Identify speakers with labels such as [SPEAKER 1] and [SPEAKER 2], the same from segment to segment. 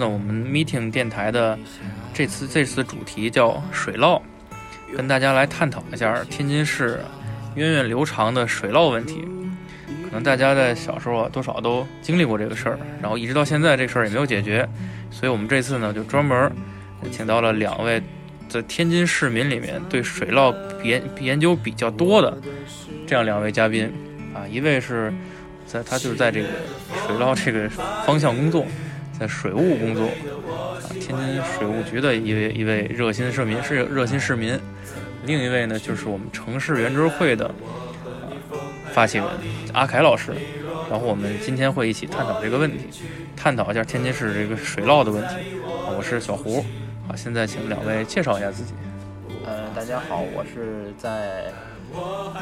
[SPEAKER 1] 次呢，我们 Meeting 电台的这次这次主题叫水涝，跟大家来探讨一下天津市源远流长的水涝问题。可能大家在小时候啊，多少都经历过这个事儿，然后一直到现在这事儿也没有解决，所以我们这次呢，就专门请到了两位在天津市民里面对水涝研研究比较多的这样两位嘉宾啊，一位是在他就是在这个水涝这个方向工作，在水务工作啊，天津水务局的一位一位热心市民是热心市民，另一位呢就是我们城市圆桌会的啊。发起人阿凯老师，然后我们今天会一起探讨这个问题，探讨一下天津市这个水涝的问题。啊我是小胡，好，现在请两位介绍一下自己。
[SPEAKER 2] 嗯，大家好，我是在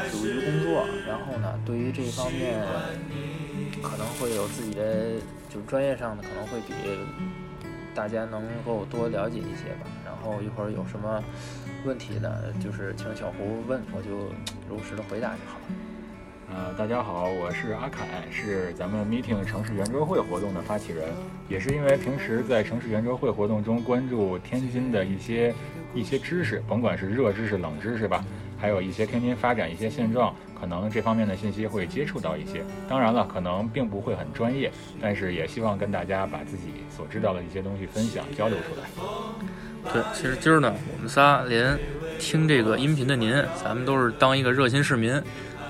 [SPEAKER 2] 水务局工作，然后呢，对于这方面可能会有自己的，就专业上的可能会比大家能够多了解一些吧。然后一会儿有什么问题呢，就是请小胡问，我就如实的回答就好了。
[SPEAKER 3] 呃，大家好，我是阿凯，是咱们 Meeting 城市圆桌会活动的发起人，也是因为平时在城市圆桌会活动中关注天津的一些一些知识，甭管是热知识、冷知识吧，还有一些天津发展一些现状，可能这方面的信息会接触到一些。当然了，可能并不会很专业，但是也希望跟大家把自己所知道的一些东西分享交流出来。
[SPEAKER 1] 对，其实今儿呢，我们仨连听这个音频的您，咱们都是当一个热心市民。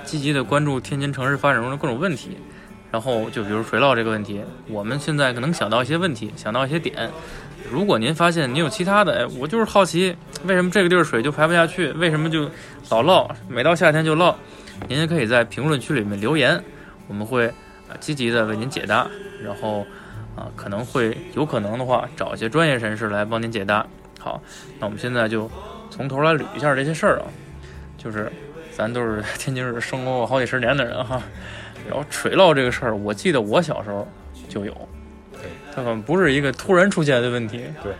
[SPEAKER 1] 积极的关注天津城市发展中的各种问题，然后就比如水涝这个问题，我们现在可能想到一些问题，想到一些点。如果您发现您有其他的，哎，我就是好奇，为什么这个地儿水就排不下去？为什么就老涝？每到夏天就涝？您也可以在评论区里面留言，我们会啊积极的为您解答。然后啊，可能会有可能的话，找一些专业人士来帮您解答。好，那我们现在就从头来捋一下这些事儿啊，就是。咱都是天津市生活过好几十年的人哈，然后水涝这个事儿，我记得我小时候就有，它可能不是一个突然出现的问题，
[SPEAKER 3] 对，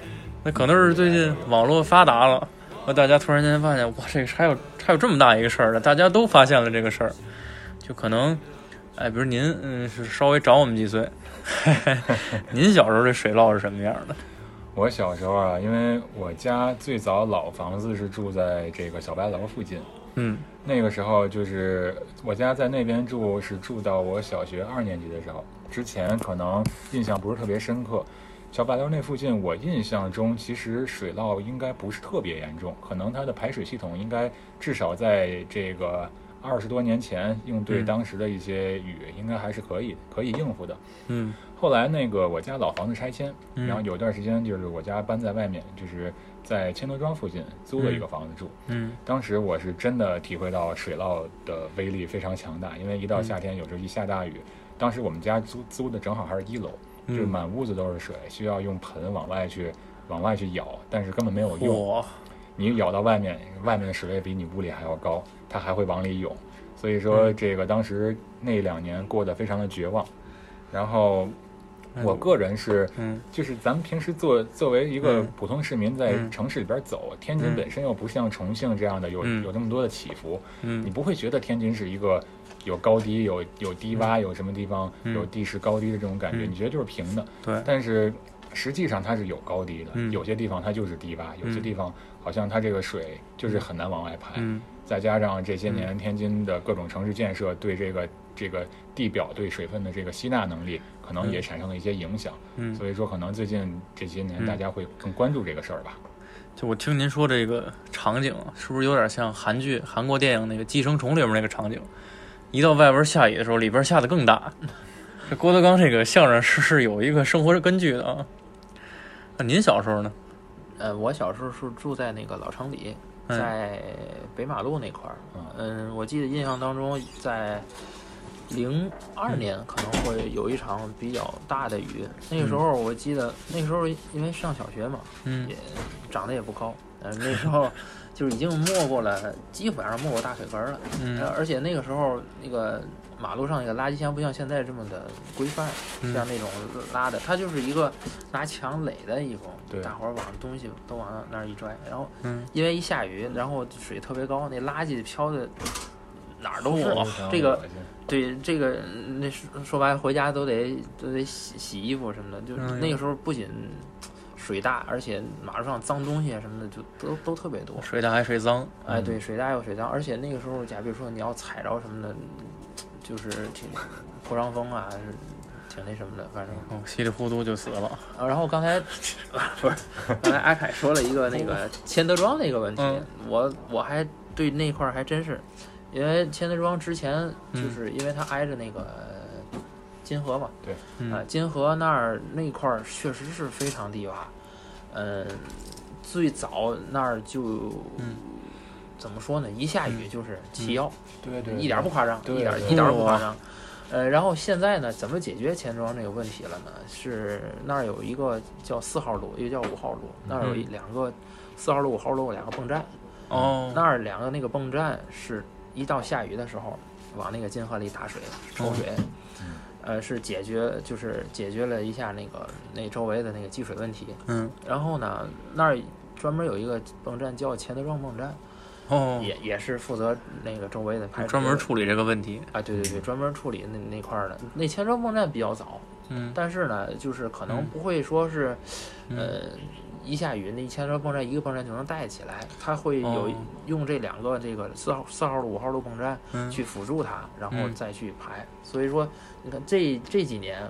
[SPEAKER 1] 那可能是最近网络发达了，和大家突然间发现，哇，这个还有还有这么大一个事儿呢，大家都发现了这个事儿，就可能，哎，比如您，嗯，是稍微长我们几岁，您小时候这水涝是什么样的？
[SPEAKER 3] 我小时候啊，因为我家最早老房子是住在这个小白楼附近。
[SPEAKER 1] 嗯，
[SPEAKER 3] 那个时候就是我家在那边住，是住到我小学二年级的时候。之前可能印象不是特别深刻。小白楼那附近，我印象中其实水涝应该不是特别严重，可能它的排水系统应该至少在这个二十多年前应对当时的一些雨，应该还是可以可以应付的。
[SPEAKER 1] 嗯，
[SPEAKER 3] 后来那个我家老房子拆迁，然后有一段时间就是我家搬在外面，就是。在千德庄附近租了一个房子住，
[SPEAKER 1] 嗯，
[SPEAKER 3] 当时我是真的体会到水涝的威力非常强大，因为一到夏天，有时候一下大雨，当时我们家租租的正好还是一楼，就是满屋子都是水，需要用盆往外去往外去舀，但是根本没有用，你舀到外面，外面的水位比你屋里还要高，它还会往里涌，所以说这个当时那两年过得非常的绝望，然后。我个人是，
[SPEAKER 1] 嗯，
[SPEAKER 3] 就是咱们平时作作为一个普通市民在城市里边走，天津本身又不像重庆这样的有有那么多的起伏，
[SPEAKER 1] 嗯，
[SPEAKER 3] 你不会觉得天津是一个有高低、有有低洼、有什么地方有地势高低的这种感觉，你觉得就是平的，
[SPEAKER 1] 对。
[SPEAKER 3] 但是实际上它是有高低的，有些地方它就是低洼，有些地方好像它这个水就是很难往外排，再加上这些年天津的各种城市建设对这个这个地表对水分的这个吸纳能力。可能也产生了一些影响，
[SPEAKER 1] 嗯，
[SPEAKER 3] 所以说可能最近这些年大家会更关注这个事儿吧。
[SPEAKER 1] 就我听您说这个场景，是不是有点像韩剧、韩国电影那个《寄生虫》里面那个场景？一到外边下雨的时候，里边下的更大。这郭德纲这个相声是是有一个生活根据的啊。那您小时候呢？
[SPEAKER 2] 呃，我小时候是住在那个老城里，在北马路那块儿。嗯，我记得印象当中在。零二年可能会有一场比较大的雨，那个时候我记得那时候因为上小学嘛，也长得也不高，呃那时候 就是已经没过了，基本上没过大腿根了，
[SPEAKER 1] 嗯，
[SPEAKER 2] 而且那个时候那个马路上那个垃圾箱不像现在这么的规范，像那种拉的，它就是一个拿墙垒的一种，大伙儿往东西都往那儿一拽，然后因为一下雨，然后水特别高，那垃圾飘的。哪儿都是这个。对这个，那说说白了，回家都得都得洗洗衣服什么的。就是那个时候，不仅水大，而且马路上脏东西什么的就都都特别多。
[SPEAKER 1] 水大还水脏，
[SPEAKER 2] 哎，对，水大又水脏，而且那个时候，假比如说你要踩着什么的，就是挺破伤风啊，挺那什么的，反正
[SPEAKER 1] 稀里糊涂就死了。
[SPEAKER 2] 然后刚才 不是刚才阿凯说了一个那个千德庄那个问题，我我还对那块儿还真是。因为千德庄之前就是因为它挨着那个金河嘛，
[SPEAKER 3] 对，
[SPEAKER 2] 啊，金河那儿那块儿确实是非常低洼，嗯，最早那儿就怎么说呢？一下雨就是齐腰，
[SPEAKER 3] 对对，
[SPEAKER 2] 一点不夸张，一点一点不夸张。呃，然后现在呢，怎么解决钱庄这个问题了呢？是那儿有一个叫四号路，一个叫五号路，那儿有一两个四号路、五号路两个泵站，
[SPEAKER 1] 哦，
[SPEAKER 2] 那儿两个那个泵站是。一到下雨的时候，往那个金河里打水抽水，呃，是解决就是解决了一下那个那周围的那个积水问题。
[SPEAKER 1] 嗯，
[SPEAKER 2] 然后呢，那儿专门有一个泵站叫钱德庄泵站，
[SPEAKER 1] 哦，
[SPEAKER 2] 也也是负责那个周围的排
[SPEAKER 1] 专门处理这个问题
[SPEAKER 2] 啊，对对对，专门处理那那块儿的。那钱庄泵站比较早，
[SPEAKER 1] 嗯，
[SPEAKER 2] 但是呢，就是可能不会说是，呃。一下雨，那一千多泵站一个泵站就能带起来，它会有用这两个这个四号四号路五号路泵站去辅助它，然后再去排。所以说，你看这这几年，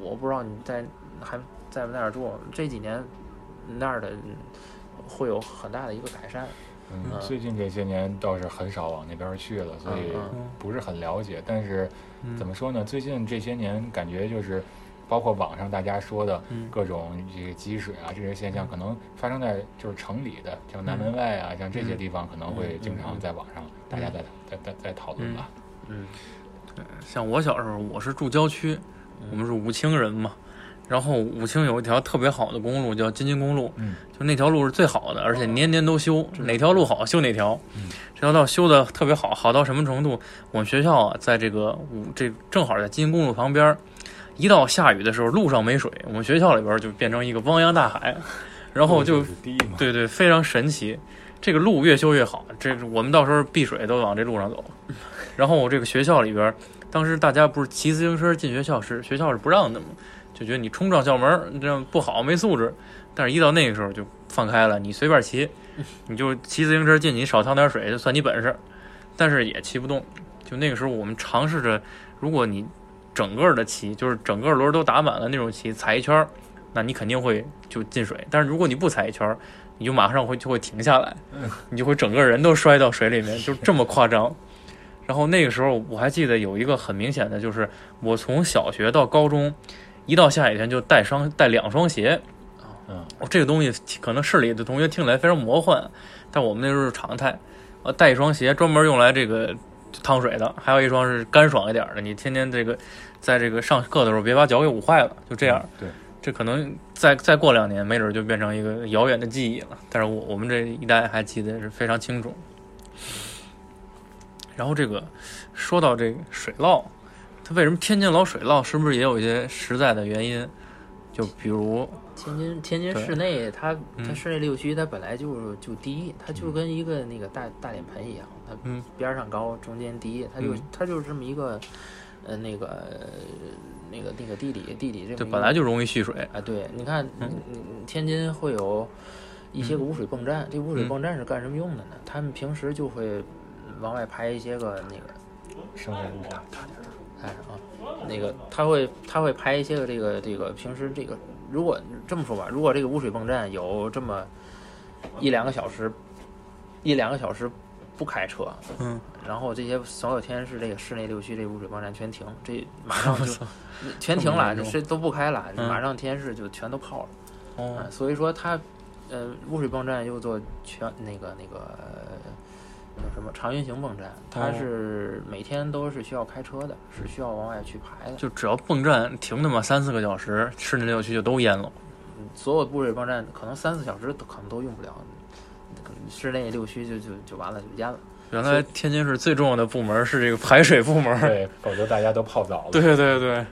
[SPEAKER 2] 我不知道你在还在不在那儿住，这几年那儿的会有很大的一个改善。
[SPEAKER 3] 嗯，最近这些年倒是很少往那边去了，所以不是很了解。但是怎么说呢？最近这些年感觉就是。包括网上大家说的各种这个积水啊，这些现象可能发生在就是城里的，像南门外啊，像这些地方可能会经常在网上大家在在在在讨论吧。
[SPEAKER 2] 嗯，
[SPEAKER 1] 对，像我小时候，我是住郊区，我们是武清人嘛，然后武清有一条特别好的公路叫京津公路，
[SPEAKER 3] 嗯，
[SPEAKER 1] 就那条路是最好的，而且年年都修，哪条路好修哪条，这条道修的特别好，好到什么程度？我们学校啊，在这个武这正好在京津公路旁边。一到下雨的时候，路上没水，我们学校里边就变成一个汪洋大海，然后就对对，非常神奇。这个路越修越好，这我们到时候避水都往这路上走。然后我这个学校里边，当时大家不是骑自行车进学校时，学校是不让的嘛，就觉得你冲撞校门这样不好，没素质。但是，一到那个时候就放开了，你随便骑，你就骑自行车进你，少趟点水就算你本事。但是也骑不动。就那个时候，我们尝试着，如果你。整个的骑就是整个轮都打满了那种骑，踩一圈儿那你肯定会就进水。但是如果你不踩一圈儿你就马上会就会停下来，你就会整个人都摔到水里面，就这么夸张。然后那个时候我还记得有一个很明显的，就是我从小学到高中，一到下雨天就带双带两双鞋。
[SPEAKER 3] 嗯，
[SPEAKER 1] 这个东西可能市里的同学听起来非常魔幻，但我们那时候是常态。呃，带一双鞋专门用来这个。烫水的，还有一双是干爽一点的。你天天这个，在这个上课的时候，别把脚给捂坏了。就这样，
[SPEAKER 3] 对，
[SPEAKER 1] 这可能再再过两年，没准就变成一个遥远的记忆了。但是我我们这一代还记得是非常清楚。然后这个说到这个水涝，它为什么天津老水涝？是不是也有一些实在的原因？就比如
[SPEAKER 2] 天津天津市内，它它市内六区它本来就就低，它就跟一个那个大大脸盆一样。
[SPEAKER 1] 嗯，
[SPEAKER 2] 边上高，中间低，它就它就是这么一个，呃，那个那个那个地理地理这。
[SPEAKER 1] 这本来就容易蓄水
[SPEAKER 2] 啊！对，你看，嗯，天津会有一些个污水泵站，这污水泵站是干什么用的呢？他们平时就会往外排一些个那个
[SPEAKER 3] 生产污水，
[SPEAKER 2] 哎啊，那个他会他会排一些个这个这个平时这个，如果这么说吧，如果这个污水泵站有这么一两个小时，一两个小时。不开车，
[SPEAKER 1] 嗯，
[SPEAKER 2] 然后这些所有天是这个市内六区这污水泵站全停，这 马上就全停了，这都不开了，马上天市就全都泡了。
[SPEAKER 1] 哦，
[SPEAKER 2] 所以说它，呃，污水泵站又做全那个那个叫什么长运行泵站，它是每天都是需要开车的，是需要往外去排的。
[SPEAKER 1] 就只要泵站停那么三四个小时，市内六区就都淹了。
[SPEAKER 2] 所有污水泵站可能三四小时可能都用不了。市内六区就就就完了，就淹了。
[SPEAKER 1] 原来天津市最重要的部门是这个排水部门，
[SPEAKER 3] 对，否则大家都泡澡了。
[SPEAKER 1] 对对对。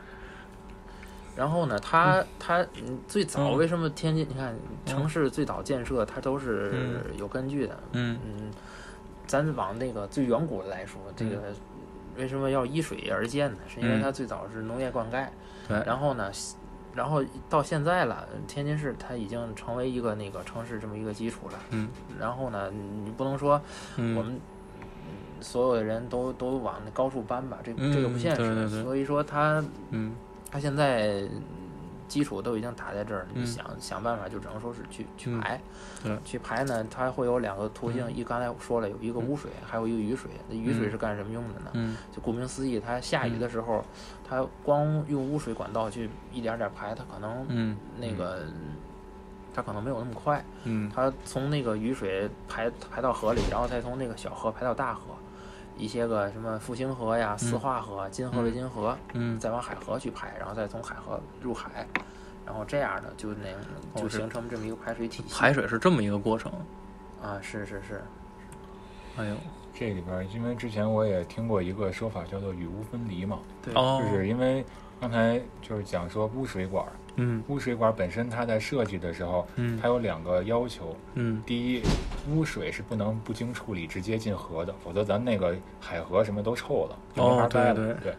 [SPEAKER 2] 然后呢，它它最早为什么天津？你看城市最早建设，它都是有根据的。
[SPEAKER 1] 嗯
[SPEAKER 2] 嗯，咱往那个最远古的来说，这个为什么要依水而建呢？是因为它最早是农业灌溉，
[SPEAKER 1] 对，
[SPEAKER 2] 然后呢，然后到现在了，天津市它已经成为一个那个城市这么一个基础了，
[SPEAKER 1] 嗯，
[SPEAKER 2] 然后呢，你不能说我们所有的人都都往那高处搬吧，这这个不现
[SPEAKER 1] 实，
[SPEAKER 2] 所以说它，
[SPEAKER 1] 嗯，
[SPEAKER 2] 它现在。基础都已经打在这儿，你想想办法就只能说是去去排，去排呢，它会有两个途径，一刚才说了有一个污水，还有一个雨水。那雨水是干什么用的
[SPEAKER 1] 呢？
[SPEAKER 2] 就顾名思义，它下雨的时候，它光用污水管道去一点点排，它可能那个它可能没有那么快。它从那个雨水排排到河里，然后再从那个小河排到大河。一些个什么复兴河呀、四化河、金河、渭金河，
[SPEAKER 1] 嗯，
[SPEAKER 2] 再往海河去排，然后再从海河入海，然后这样的就那就形成这么一个排水体系。
[SPEAKER 1] 排水是这么一个过程
[SPEAKER 2] 啊，是是是。
[SPEAKER 1] 哎呦，
[SPEAKER 3] 这里边因为之前我也听过一个说法，叫做雨污分离嘛，
[SPEAKER 2] 对，
[SPEAKER 3] 就是因为刚才就是讲说污水管。
[SPEAKER 1] 嗯，
[SPEAKER 3] 污水管本身它在设计的时候，嗯，它有两个要求，
[SPEAKER 1] 嗯，
[SPEAKER 3] 第一，污水是不能不经处理直接进河的，否则咱那个海河什么都臭了，就没法待
[SPEAKER 1] 了。
[SPEAKER 3] 对，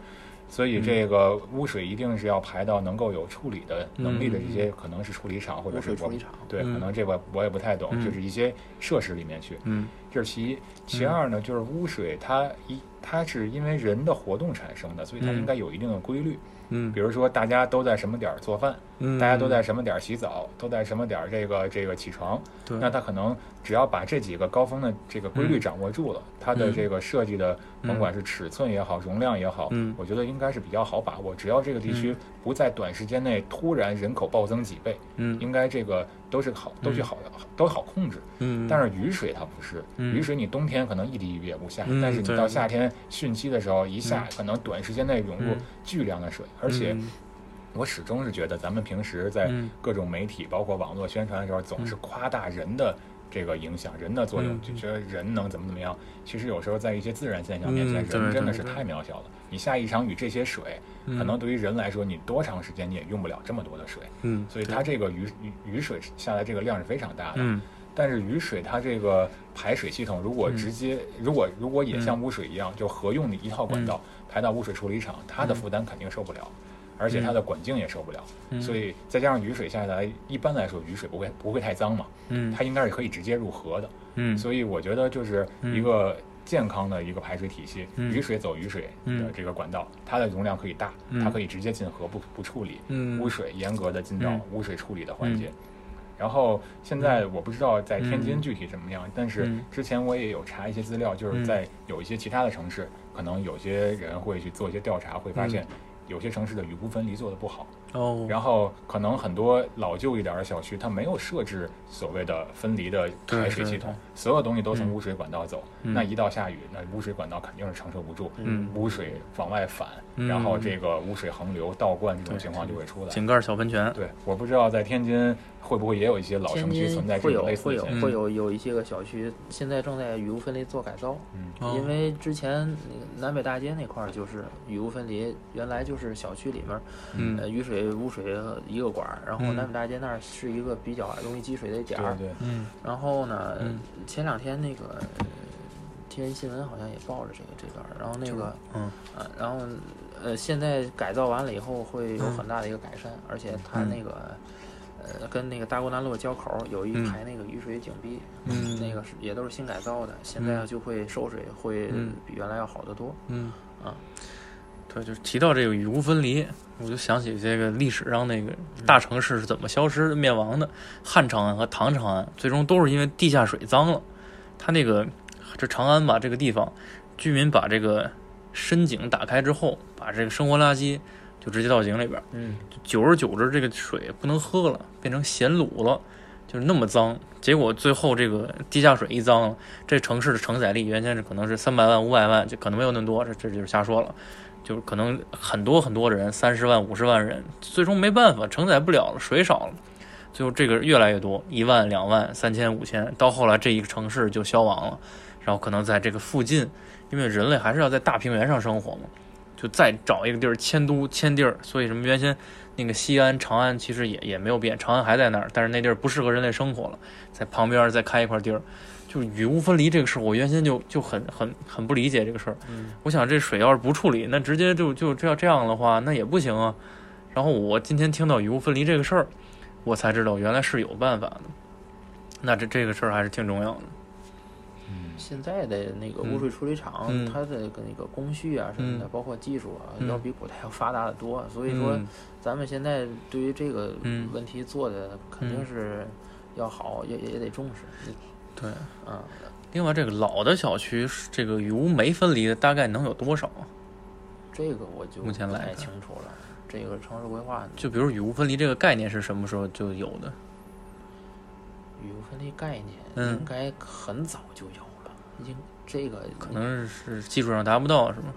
[SPEAKER 3] 所以这个污水一定是要排到能够有处理的能力的这些，可能是处理厂或者是
[SPEAKER 2] 处理厂，
[SPEAKER 3] 对，可能这个我也不太懂，就是一些设施里面去。
[SPEAKER 1] 嗯，
[SPEAKER 3] 这是其一，其二呢，就是污水它一它是因为人的活动产生的，所以它应该有一定的规律。
[SPEAKER 1] 嗯，
[SPEAKER 3] 比如说大家都在什么点儿做饭，嗯，大家都在什么点儿洗澡，都在什么点儿这个这个起床，
[SPEAKER 1] 对，
[SPEAKER 3] 那它可能只要把这几个高峰的这个规律掌握住了，它的这个设计的甭管是尺寸也好，容量也好，
[SPEAKER 1] 嗯，
[SPEAKER 3] 我觉得应该是比较好把握。只要这个地区不在短时间内突然人口暴增几倍，
[SPEAKER 1] 嗯，
[SPEAKER 3] 应该这个都是好，都去好都好控制。
[SPEAKER 1] 嗯，
[SPEAKER 3] 但是雨水它不是，雨水你冬天可能一滴雨也不下，但是你到夏天汛期的时候一下，可能短时间内涌入巨量的水，而且。我始终是觉得，咱们平时在各种媒体，包括网络宣传的时候，总是夸大人的这个影响、人的作用，就觉得人能怎么怎么样。其实有时候在一些自然现象面前，人真的是太渺小了。你下一场雨，这些水可能对于人来说，你多长时间你也用不了这么多的水。
[SPEAKER 1] 嗯，
[SPEAKER 3] 所以它这个雨雨雨水下来这个量是非常大的。
[SPEAKER 1] 嗯，
[SPEAKER 3] 但是雨水它这个排水系统，如果直接如果如果也像污水一样，就合用的一套管道排到污水处理厂，它的负担肯定受不了。而且它的管径也受不了，所以再加上雨水下来，一般来说雨水不会不会太脏嘛，
[SPEAKER 1] 嗯，
[SPEAKER 3] 它应该是可以直接入河的，
[SPEAKER 1] 嗯，
[SPEAKER 3] 所以我觉得就是一个健康的一个排水体系，雨水走雨水的这个管道，它的容量可以大，它可以直接进河不不处理，污水严格的进到污水处理的环节。然后现在我不知道在天津具体怎么样，但是之前我也有查一些资料，就是在有一些其他的城市，可能有些人会去做一些调查，会发现。有些城市的雨污分离做的不好
[SPEAKER 1] 哦，
[SPEAKER 3] 然后可能很多老旧一点的小区，它没有设置所谓的分离的排水系统，所有东西都从污水管道走。那一到下雨，那污水管道肯定是承受不住，污水往外反，然后这个污水横流、倒灌这种情况就会出来。
[SPEAKER 1] 井盖小喷泉。
[SPEAKER 3] 对，我不知道在天津。会不会也有一些老城区存在这种类似
[SPEAKER 2] 会有会有会有有一些个小区现在正在雨污分离做改造，
[SPEAKER 1] 嗯，
[SPEAKER 2] 因为之前南北大街那块儿就是雨污分离，原来就是小区里面，
[SPEAKER 1] 嗯，
[SPEAKER 2] 雨水污水一个管儿，然后南北大街那儿是一个比较容易积水的点儿，
[SPEAKER 3] 对，
[SPEAKER 1] 嗯，
[SPEAKER 2] 然后呢，前两天那个天津新闻好像也报了这个这段儿，然后那个，
[SPEAKER 1] 嗯，
[SPEAKER 2] 啊，然后呃，现在改造完了以后会有很大的一个改善，而且它那个。呃，跟那个大沽南路交口有一排那个雨水井壁，
[SPEAKER 1] 嗯，
[SPEAKER 2] 那个是也都是新改造的，现在就会收水会比原来要好得多。
[SPEAKER 1] 嗯，
[SPEAKER 2] 啊，
[SPEAKER 1] 对，就是提到这个雨污分离，我就想起这个历史上那个大城市是怎么消失灭亡的。汉长安和唐长安最终都是因为地下水脏了。它那个这长安吧，这个地方居民把这个深井打开之后，把这个生活垃圾。就直接倒井里边，
[SPEAKER 2] 嗯，
[SPEAKER 1] 久而久之，这个水不能喝了，变成咸卤了，就是那么脏。结果最后这个地下水一脏，这城市的承载力原先是可能是三百万、五百万，就可能没有那么多，这这就是瞎说了。就是可能很多很多的人，三十万、五十万人，最终没办法承载不了了，水少了，最后这个越来越多，一万、两万、三千、五千，到后来这一个城市就消亡了。然后可能在这个附近，因为人类还是要在大平原上生活嘛。就再找一个地儿迁都迁地儿，所以什么原先那个西安、长安其实也也没有变，长安还在那儿，但是那地儿不适合人类生活了，在旁边再开一块地儿，就是雨污分离这个事儿，我原先就就很很很不理解这个事儿。
[SPEAKER 2] 嗯，
[SPEAKER 1] 我想这水要是不处理，那直接就就这要这样的话，那也不行啊。然后我今天听到雨污分离这个事儿，我才知道原来是有办法的。那这这个事儿还是挺重要的。
[SPEAKER 3] 嗯，
[SPEAKER 2] 现在的那个污水处理厂，
[SPEAKER 1] 嗯
[SPEAKER 2] 它的那个工序啊什么的，
[SPEAKER 1] 嗯
[SPEAKER 2] 包括技术啊，
[SPEAKER 1] 嗯
[SPEAKER 2] 要比古代要发达的多。所以说，
[SPEAKER 1] 嗯
[SPEAKER 2] 咱们现在对于这个
[SPEAKER 1] 嗯
[SPEAKER 2] 问题做的肯定是要好，也也得重视。
[SPEAKER 1] 对。
[SPEAKER 2] 嗯，
[SPEAKER 1] 另外，这个老的小区，这个雨污没分离的大概能有多少啊？
[SPEAKER 2] 这个我就
[SPEAKER 1] 目前
[SPEAKER 2] 不太
[SPEAKER 1] 来
[SPEAKER 2] 清楚了。这个城市规划，
[SPEAKER 1] 就比如雨污分离这个概念是什么时候就有的？
[SPEAKER 2] 雨污分离概念
[SPEAKER 1] 嗯
[SPEAKER 2] 应该很早就有了，已经这个
[SPEAKER 1] 可能是技术上达不到，是吗？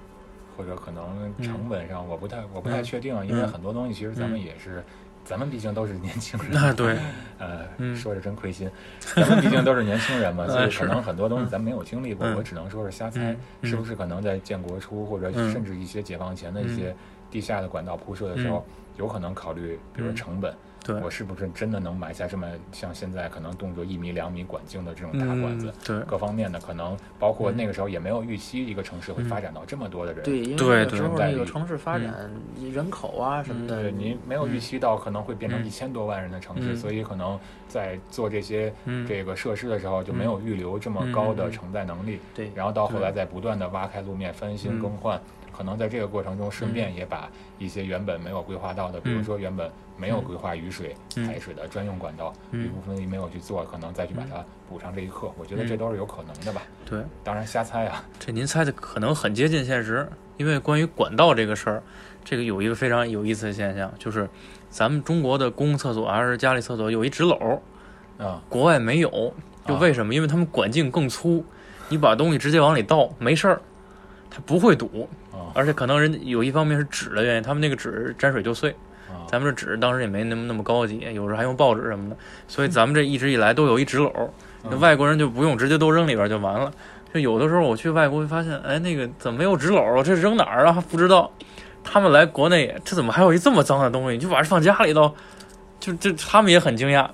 [SPEAKER 3] 或者可能成本上我不太我不太
[SPEAKER 1] 嗯。
[SPEAKER 3] 确定，因为
[SPEAKER 1] 嗯。
[SPEAKER 3] 很多东西其实咱们也是，咱们毕竟都是年轻人，
[SPEAKER 1] 那，对，
[SPEAKER 3] 呃，
[SPEAKER 1] 嗯。
[SPEAKER 3] 说着真亏心，咱们毕竟都是年轻人嘛，所以可能很多东西
[SPEAKER 1] 嗯。
[SPEAKER 3] 咱没有经历过，
[SPEAKER 1] 嗯。
[SPEAKER 3] 我只能说是瞎猜是不是可能在建国初或者
[SPEAKER 1] 嗯。
[SPEAKER 3] 甚至一些解放前的一些地下的管道铺设的时候，有可能考虑，比如说
[SPEAKER 1] 嗯。
[SPEAKER 3] 成本，
[SPEAKER 1] 对，
[SPEAKER 3] 我是不是真的能买下这么像现在可能动辄一米两米管径的这种大管子
[SPEAKER 1] 嗯，？对，
[SPEAKER 3] 各方面的可能，包括
[SPEAKER 1] 嗯
[SPEAKER 3] 那个时候也没有预期一个城市会发展到这么多的人，
[SPEAKER 2] 对，因为
[SPEAKER 1] 对
[SPEAKER 2] 那个时候那个城市发展人口啊什么的，
[SPEAKER 3] 对你没有预期到可能会变成
[SPEAKER 1] 嗯。
[SPEAKER 3] 一千多万人的城市，
[SPEAKER 1] 嗯。
[SPEAKER 3] 所以可能在做这些
[SPEAKER 1] 嗯。
[SPEAKER 3] 这个设施的时候就没有预留这么高的
[SPEAKER 1] 嗯
[SPEAKER 3] 承载能力，
[SPEAKER 2] 对。
[SPEAKER 3] 然后到后来再不断的挖开路面翻新
[SPEAKER 1] 嗯。
[SPEAKER 3] 更换，可能在这个过程中顺便也把一些原本没有规划到的，比如说原本没有规划雨水
[SPEAKER 1] 嗯。
[SPEAKER 3] 排水的专用管道，
[SPEAKER 1] 嗯。
[SPEAKER 3] 雨部分离没有去做，可能再去把它补上这一课，我觉得这都是有可能的吧。
[SPEAKER 1] 对，
[SPEAKER 3] 当然瞎猜啊，
[SPEAKER 1] 这您猜的可能很接近现实，因为关于管道这个事儿，这个有一个非常有意思的现象，就是咱们中国的公共厕所还是家里厕所有一纸篓，
[SPEAKER 3] 啊，
[SPEAKER 1] 国外没有，就为什么？因为他们管径更粗，你把东西直接往里倒没事儿，它不会堵，
[SPEAKER 3] 啊
[SPEAKER 1] 而且可能人有一方面是纸的原因，他们那个纸沾水就碎，
[SPEAKER 3] 啊，
[SPEAKER 1] 咱们这纸当时也没那么那么高级，有时候还用报纸什么的，所以咱们这一直以来都有一纸篓，那
[SPEAKER 3] 嗯
[SPEAKER 1] 外国人就不用直接都扔里边就完了。就有的时候我去外国会发现，哎，那个怎么没有纸篓啊？这扔哪儿啊？不知道。他们来国内，这怎么还有一这么脏的东西？你就把这放家里头，就就他们也很惊讶。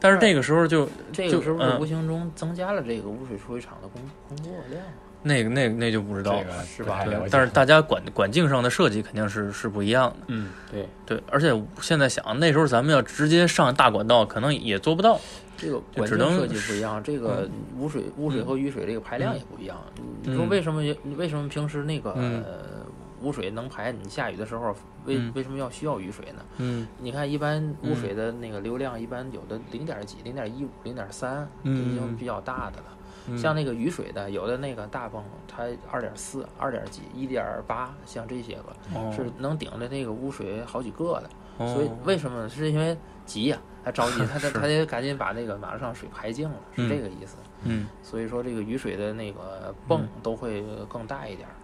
[SPEAKER 1] 但是这个时候就
[SPEAKER 2] 这个时候无形中增加了这个污水处理厂的工工作量？
[SPEAKER 1] 那个那个那就不知道了。
[SPEAKER 3] 这个
[SPEAKER 2] 是吧
[SPEAKER 1] 但是大家管管径上的设计肯定是是不一样的。
[SPEAKER 2] 嗯，对，
[SPEAKER 1] 对，而且现在想，那时候咱们要直接上大管道，可能也做不到。
[SPEAKER 2] 这个
[SPEAKER 1] 就只能
[SPEAKER 2] 环境设计不一样，这个污水污水和雨水这个排量也不一样。你说
[SPEAKER 1] 嗯
[SPEAKER 2] 为什么为什么平时那个
[SPEAKER 1] 嗯
[SPEAKER 2] 呃污水能排？你下雨的时候为
[SPEAKER 1] 嗯
[SPEAKER 2] 为什么要需要雨水呢？
[SPEAKER 1] 嗯
[SPEAKER 2] 你看，一般污水的那个流量一般有的零点几、零点一五、零点三，这已经
[SPEAKER 1] 嗯
[SPEAKER 2] 比较大的了。
[SPEAKER 1] 嗯
[SPEAKER 2] 像那个雨水的，有的那个大泵，它二点四、二点几、一点八，像这些个
[SPEAKER 1] 哦
[SPEAKER 2] 是能顶着那个污水好几个的。
[SPEAKER 1] 哦
[SPEAKER 2] 所以为什么呢？是因为急呀、他着急，他得他得赶紧把那个马路上水排净了，是
[SPEAKER 1] 嗯
[SPEAKER 2] 这个意思。
[SPEAKER 1] 嗯
[SPEAKER 2] 所以说这个雨水的那个泵都会更大一点儿。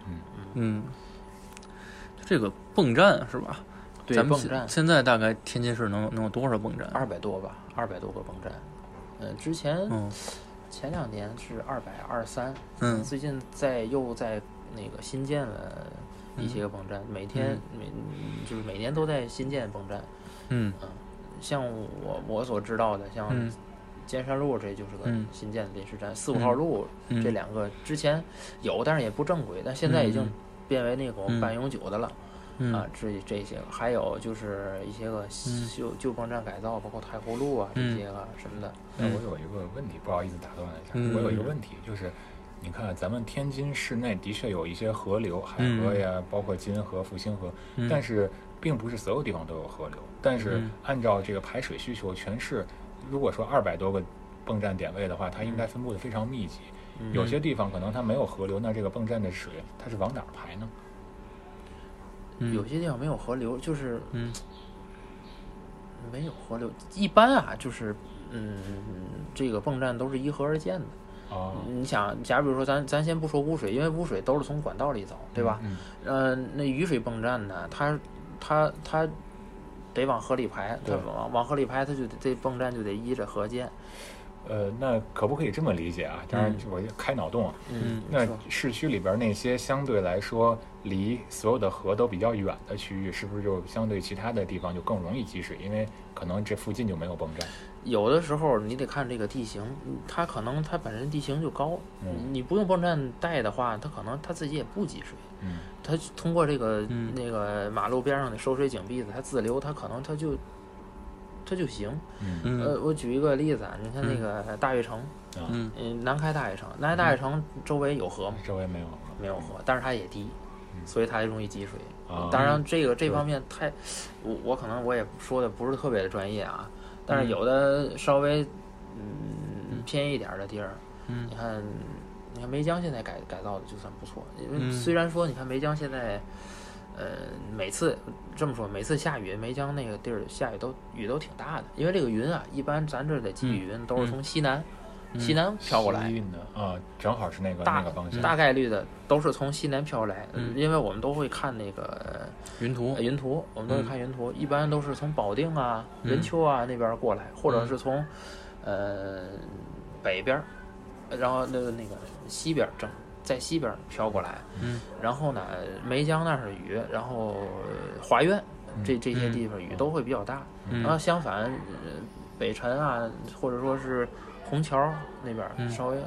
[SPEAKER 1] 嗯，这个泵站是吧？
[SPEAKER 2] 对，
[SPEAKER 1] 咱们现
[SPEAKER 2] 泵站
[SPEAKER 1] 现在大概天津市能能有多少泵站？
[SPEAKER 2] 二百多吧，二百多个泵站。嗯、之前、
[SPEAKER 1] 嗯
[SPEAKER 2] 前两年是二百二三，
[SPEAKER 1] 嗯。
[SPEAKER 2] 最近在又在那个新建了一些个泵站，每天每就是每年都在新建泵站。
[SPEAKER 1] 嗯。
[SPEAKER 2] 像我我所知道的，像
[SPEAKER 1] 嗯。
[SPEAKER 2] 尖山路这就是个
[SPEAKER 1] 嗯。
[SPEAKER 2] 新建的临时站，四五号路
[SPEAKER 1] 嗯。
[SPEAKER 2] 这两个之前有，但是也不正规，但现在已经
[SPEAKER 1] 嗯。
[SPEAKER 2] 变为那种
[SPEAKER 1] 嗯。
[SPEAKER 2] 半永久的了。
[SPEAKER 1] 嗯
[SPEAKER 2] 啊，这这些个，还有就是一些个旧旧泵站改造，包括太湖路啊这
[SPEAKER 1] 嗯
[SPEAKER 2] 些个什么的。
[SPEAKER 3] 那我有一个问题，不好意思打断一下，
[SPEAKER 1] 嗯
[SPEAKER 3] 我有一个问题，就是你看咱们天津市内的确有一些河流，海河呀，包括金河、复兴河，
[SPEAKER 1] 嗯
[SPEAKER 3] 但是并不是所有地方都有河流。但是
[SPEAKER 1] 嗯
[SPEAKER 3] 按照这个排水需求，全市如果说二百多个泵站点位的话，它应该分布的非常密集。
[SPEAKER 2] 嗯
[SPEAKER 3] 有些地方可能它没有河流，那这个泵站的水它是往哪儿排呢？
[SPEAKER 1] 嗯
[SPEAKER 2] 有些地方没有河流，就是
[SPEAKER 1] 嗯
[SPEAKER 2] 没有河流。一般啊，就是嗯，这个泵站都是依河而建的。
[SPEAKER 3] 哦，
[SPEAKER 2] 你想，假如说咱咱先不说污水，因为污水都是从管道里走，对吧？
[SPEAKER 3] 嗯
[SPEAKER 2] 呃，那雨水泵站呢，它它它得往河里排，它
[SPEAKER 3] 对
[SPEAKER 2] 往往河里排，它就得这泵站就得依着河建。
[SPEAKER 3] 呃，那可不可以这么理解啊？当然，我开脑洞啊。
[SPEAKER 2] 嗯，
[SPEAKER 3] 那市区里边那些相对来说离所有的河都比较远的区域，是不是就相对其他的地方就更容易积水？因为可能这附近就没有泵站。
[SPEAKER 2] 有的时候你得看这个地形，它可能它本身地形就高，你不用泵站带的话，它可能它自己也不积水。
[SPEAKER 3] 嗯，
[SPEAKER 2] 它通过这个那个马路边上的收水井壁子，它自流，它可能它就。它就行，呃，我举一个例子啊，你看那个大悦城，嗯，南开大悦城，南开大悦城周围有河吗？
[SPEAKER 3] 周围没有，
[SPEAKER 2] 没有河，但是它也低，所以它容易积水。当然，这个这方面太，我我可能我也说的不是特别的专业啊，但是有的稍微嗯偏一点的地儿，你看，你看梅江现在改改造的就算不错，因为虽然说你看梅江现在。呃，每次这么说，每次下雨，梅江那个地儿下雨都雨都挺大的，因为这个云啊，一般咱这的积雨云都是从西南，西南飘过来
[SPEAKER 3] 的啊，正好是那个
[SPEAKER 2] 那
[SPEAKER 3] 个方向，
[SPEAKER 2] 大概率的都是从西南飘过来，因为我们都会看那个
[SPEAKER 1] 云图，
[SPEAKER 2] 云图，我们都会看云图，一般都是从保定啊、任丘啊那边过来，或者是从呃北边，然后那个那个西边正。在西边飘过来，
[SPEAKER 1] 嗯，
[SPEAKER 2] 然后呢，梅江那是雨，然后华苑这这些地方雨都会比较大，然后相反，北辰啊，或者说是虹桥那边稍微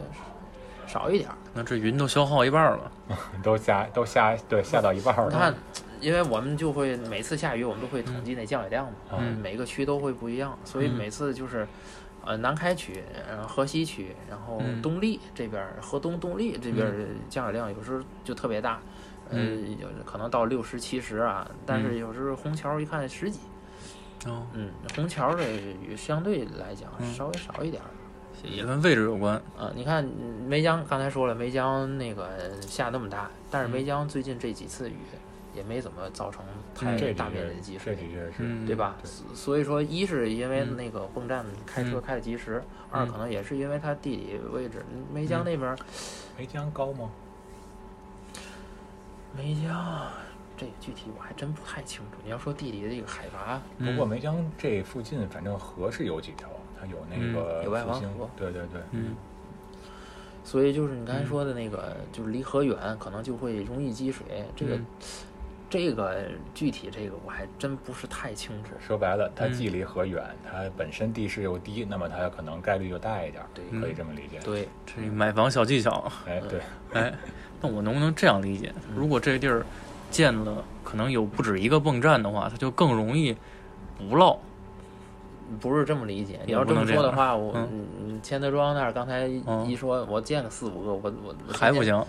[SPEAKER 2] 少一点。
[SPEAKER 1] 那这云都消耗一半了，
[SPEAKER 3] 都下都下对下到一半了。
[SPEAKER 2] 你看，因为我们就会每次下雨，我们都会统计那降雨量嘛，每个区都会不一样，所以每次就是。呃，南开区，然后河西区，然后东丽这边，河东东丽这边降雨量有时候就特别大，呃，有可能到六十七十啊，但是有时候虹桥一看十几，
[SPEAKER 1] 哦，
[SPEAKER 2] 嗯，虹桥的雨相对来讲稍微少一点，
[SPEAKER 1] 也跟位置有关。
[SPEAKER 2] 啊。你看梅江刚才说了，梅江那个下那么大，但是梅江最近这几次雨。也没怎么造成太大面积的积水，
[SPEAKER 3] 这的确是，
[SPEAKER 2] 对吧？所以说，一是因为那个泵站开车开的及时，二可能也是因为它地理位置。梅江那边，
[SPEAKER 3] 梅江高吗？
[SPEAKER 2] 梅江这具体我还真不太清楚。你要说地理的这个海拔，
[SPEAKER 3] 不过梅江这附近反正河是有几条，它有那个
[SPEAKER 2] 有外环
[SPEAKER 3] 河，对对对，
[SPEAKER 1] 嗯。
[SPEAKER 2] 所以就是你刚才说的那个，就是离河远，可能就会容易积水。这个。这个具体这个我还真不是太清楚。
[SPEAKER 3] 说白了，它距离河远，它本身地势又低，那么它可能概率就大一点。
[SPEAKER 2] 对，
[SPEAKER 3] 可以这么理解。
[SPEAKER 2] 对，
[SPEAKER 1] 这买房小技巧。
[SPEAKER 3] 哎，对，
[SPEAKER 1] 哎，那我能不能这样理解？如果这个地儿建了可能有不止一个泵站的话，它就更容易不涝。
[SPEAKER 2] 不是这么理解。你要这么说的话，我嗯，千德庄那儿刚才一说，我建个四五个，我我
[SPEAKER 1] 还不行。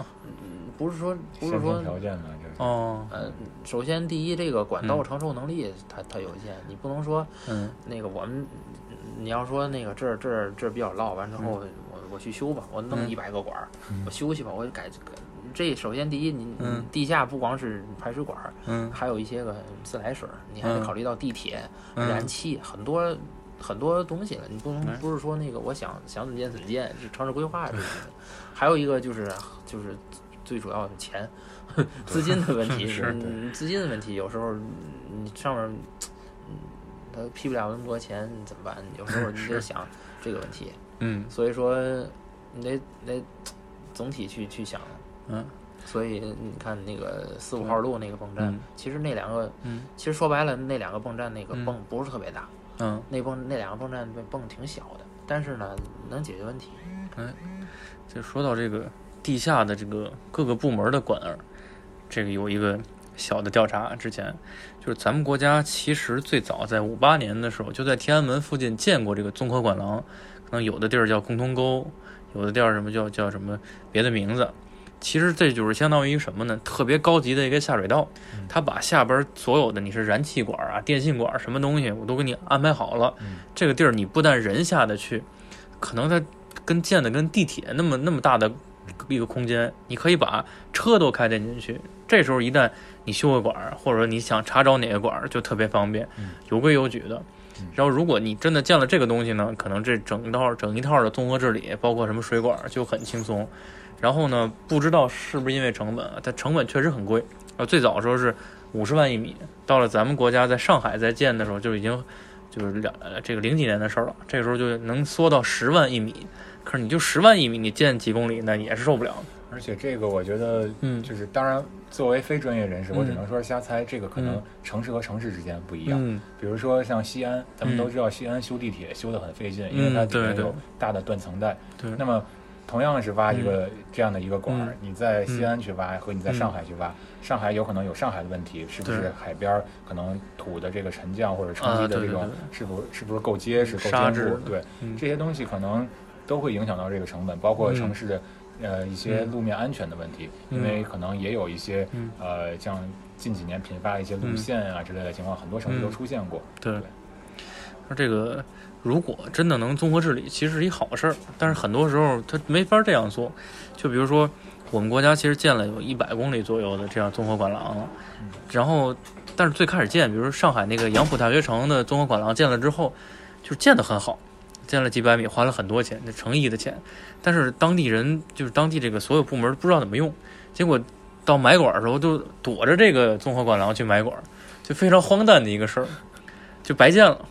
[SPEAKER 2] 不是说不是说
[SPEAKER 3] 条件呢，
[SPEAKER 1] 就是哦，
[SPEAKER 2] 呃，首先第一，这个管道承受能力它它有限，你不能说，
[SPEAKER 1] 嗯，
[SPEAKER 2] 那个我们，你要说那个这儿这儿这儿比较涝，完之后我我去修吧，我弄一百个管儿，我修去吧，我改这首先第一，你地下不光是排水管儿，
[SPEAKER 1] 嗯，
[SPEAKER 2] 还有一些个自来水，你还得考虑到地铁、燃气很多很多东西了，你不能不是说那个我想想怎么建怎么建，是城市规划这还有一个就是就是。最主要的钱，资金的问题
[SPEAKER 1] 是
[SPEAKER 2] 资金的问题。有时候你上面，嗯，他批不了那么多钱，怎么办？有时候你 得想这个问题。
[SPEAKER 1] 嗯，
[SPEAKER 2] 所以说你得得总体去去想。
[SPEAKER 1] 嗯，
[SPEAKER 2] 所以你看那个四五号路那个泵站，其实那两个，
[SPEAKER 1] 嗯，
[SPEAKER 2] 其实说白了，那两个泵站那个泵不是特别大。
[SPEAKER 1] 嗯，
[SPEAKER 2] 那泵那两个泵站那泵挺小的，但是呢，能解决问题。
[SPEAKER 1] 哎，就说到这个。地下的这个各个部门的管儿，这个有一个小的调查。之前就是咱们国家其实最早在五八年的时候，就在天安门附近建过这个综合管廊。可能有的地儿叫共通沟，有的地儿什么叫叫什么别的名字。其实这就是相当于什么呢？特别高级的一个下水道。它把下边所有的你是燃气管啊、电信管什么东西，我都给你安排好了。这个地儿你不但人下得去，可能它跟建的跟地铁那么那么大的。一个空间，你可以把车都开进进去。这时候一旦你修个管儿，或者说你想查找哪个管儿，就特别方便，有规有矩的。然后如果你真的建了这个东西呢，可能这整套整一套的综合治理，包括什么水管就很轻松。然后呢，不知道是不是因为成本，它成本确实很贵。啊，最早的时候是五十万一米，到了咱们国家在上海在建的时候就已经就是两这个零几年的事儿了。这个时候就能缩到十万一米，可是你就十万一米，你建几公里那也是受不了的。
[SPEAKER 3] 而且这个我觉得，
[SPEAKER 1] 嗯，
[SPEAKER 3] 就是当然作为非专业人士，我只能说瞎猜。这个可能城市和城市之间不一样。
[SPEAKER 1] 嗯，
[SPEAKER 3] 比如说像西安，咱们都知道西安修地铁修得很费劲，因为它底下有大的断层带。
[SPEAKER 1] 对。
[SPEAKER 3] 那么同样是挖一个这样的一个管儿，你在西安去挖和你在上海去挖，上海有可能有上海的问题，是不是海边可能土的这个沉降或者冲击的这种是否是不是够结实、够坚固？对，这些东西可能都会影响到这个成本，包括城市的呃一些路面安全的问题，因为可能也有一些呃像近几年频发一些路线啊之类的情况，很多城市都出现过。
[SPEAKER 1] 对，那这个。如果真的能综合治理，其实是一好事儿。但是很多时候它没法这样做。就比如说，我们国家其实建了有一百公里左右的这样综合管廊了。然后，但是最开始建，比如上海那个杨浦大学城的综合管廊建了之后，就建得很好，建了几百米，花了很多钱，那成亿的钱。但是当地人就是当地这个所有部门不知道怎么用，结果到买管的时候就躲着这个综合管廊去买管，就非常荒诞的一个事儿，就白建了。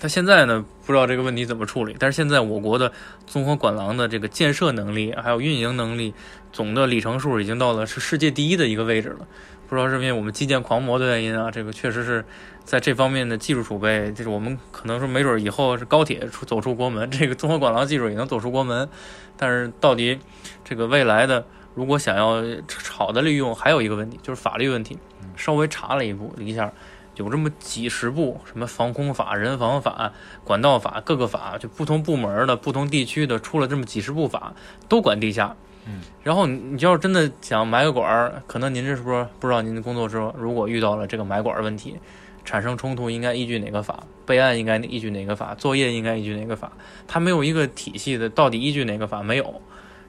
[SPEAKER 1] 他现在呢，不知道这个问题怎么处理。但是现在我国的综合管廊的这个建设能力，还有运营能力，总的里程数已经到了是世界第一的一个位置了。不知道是因为我们基建狂魔的原因啊，这个确实是在这方面的技术储备，就是我们可能说没准以后是高铁出走出国门，这个综合管廊技术也能走出国门。但是到底这个未来的，如果想要好的利用，还有一个问题就是法律问题。稍微查了一步一下。有这么几十部，什么防空法、人防法、管道法，各个法就不同部门的、不同地区的出了这么几十部法，都管地下。
[SPEAKER 3] 嗯，
[SPEAKER 1] 然后你你要是真的想埋个管儿，可能您这是不是不知道您的工作中如果遇到了这个埋管问题，产生冲突应该依据哪个法？备案应该依据哪个法？作业应该依据哪个法？它没有一个体系的，到底依据哪个法？没有，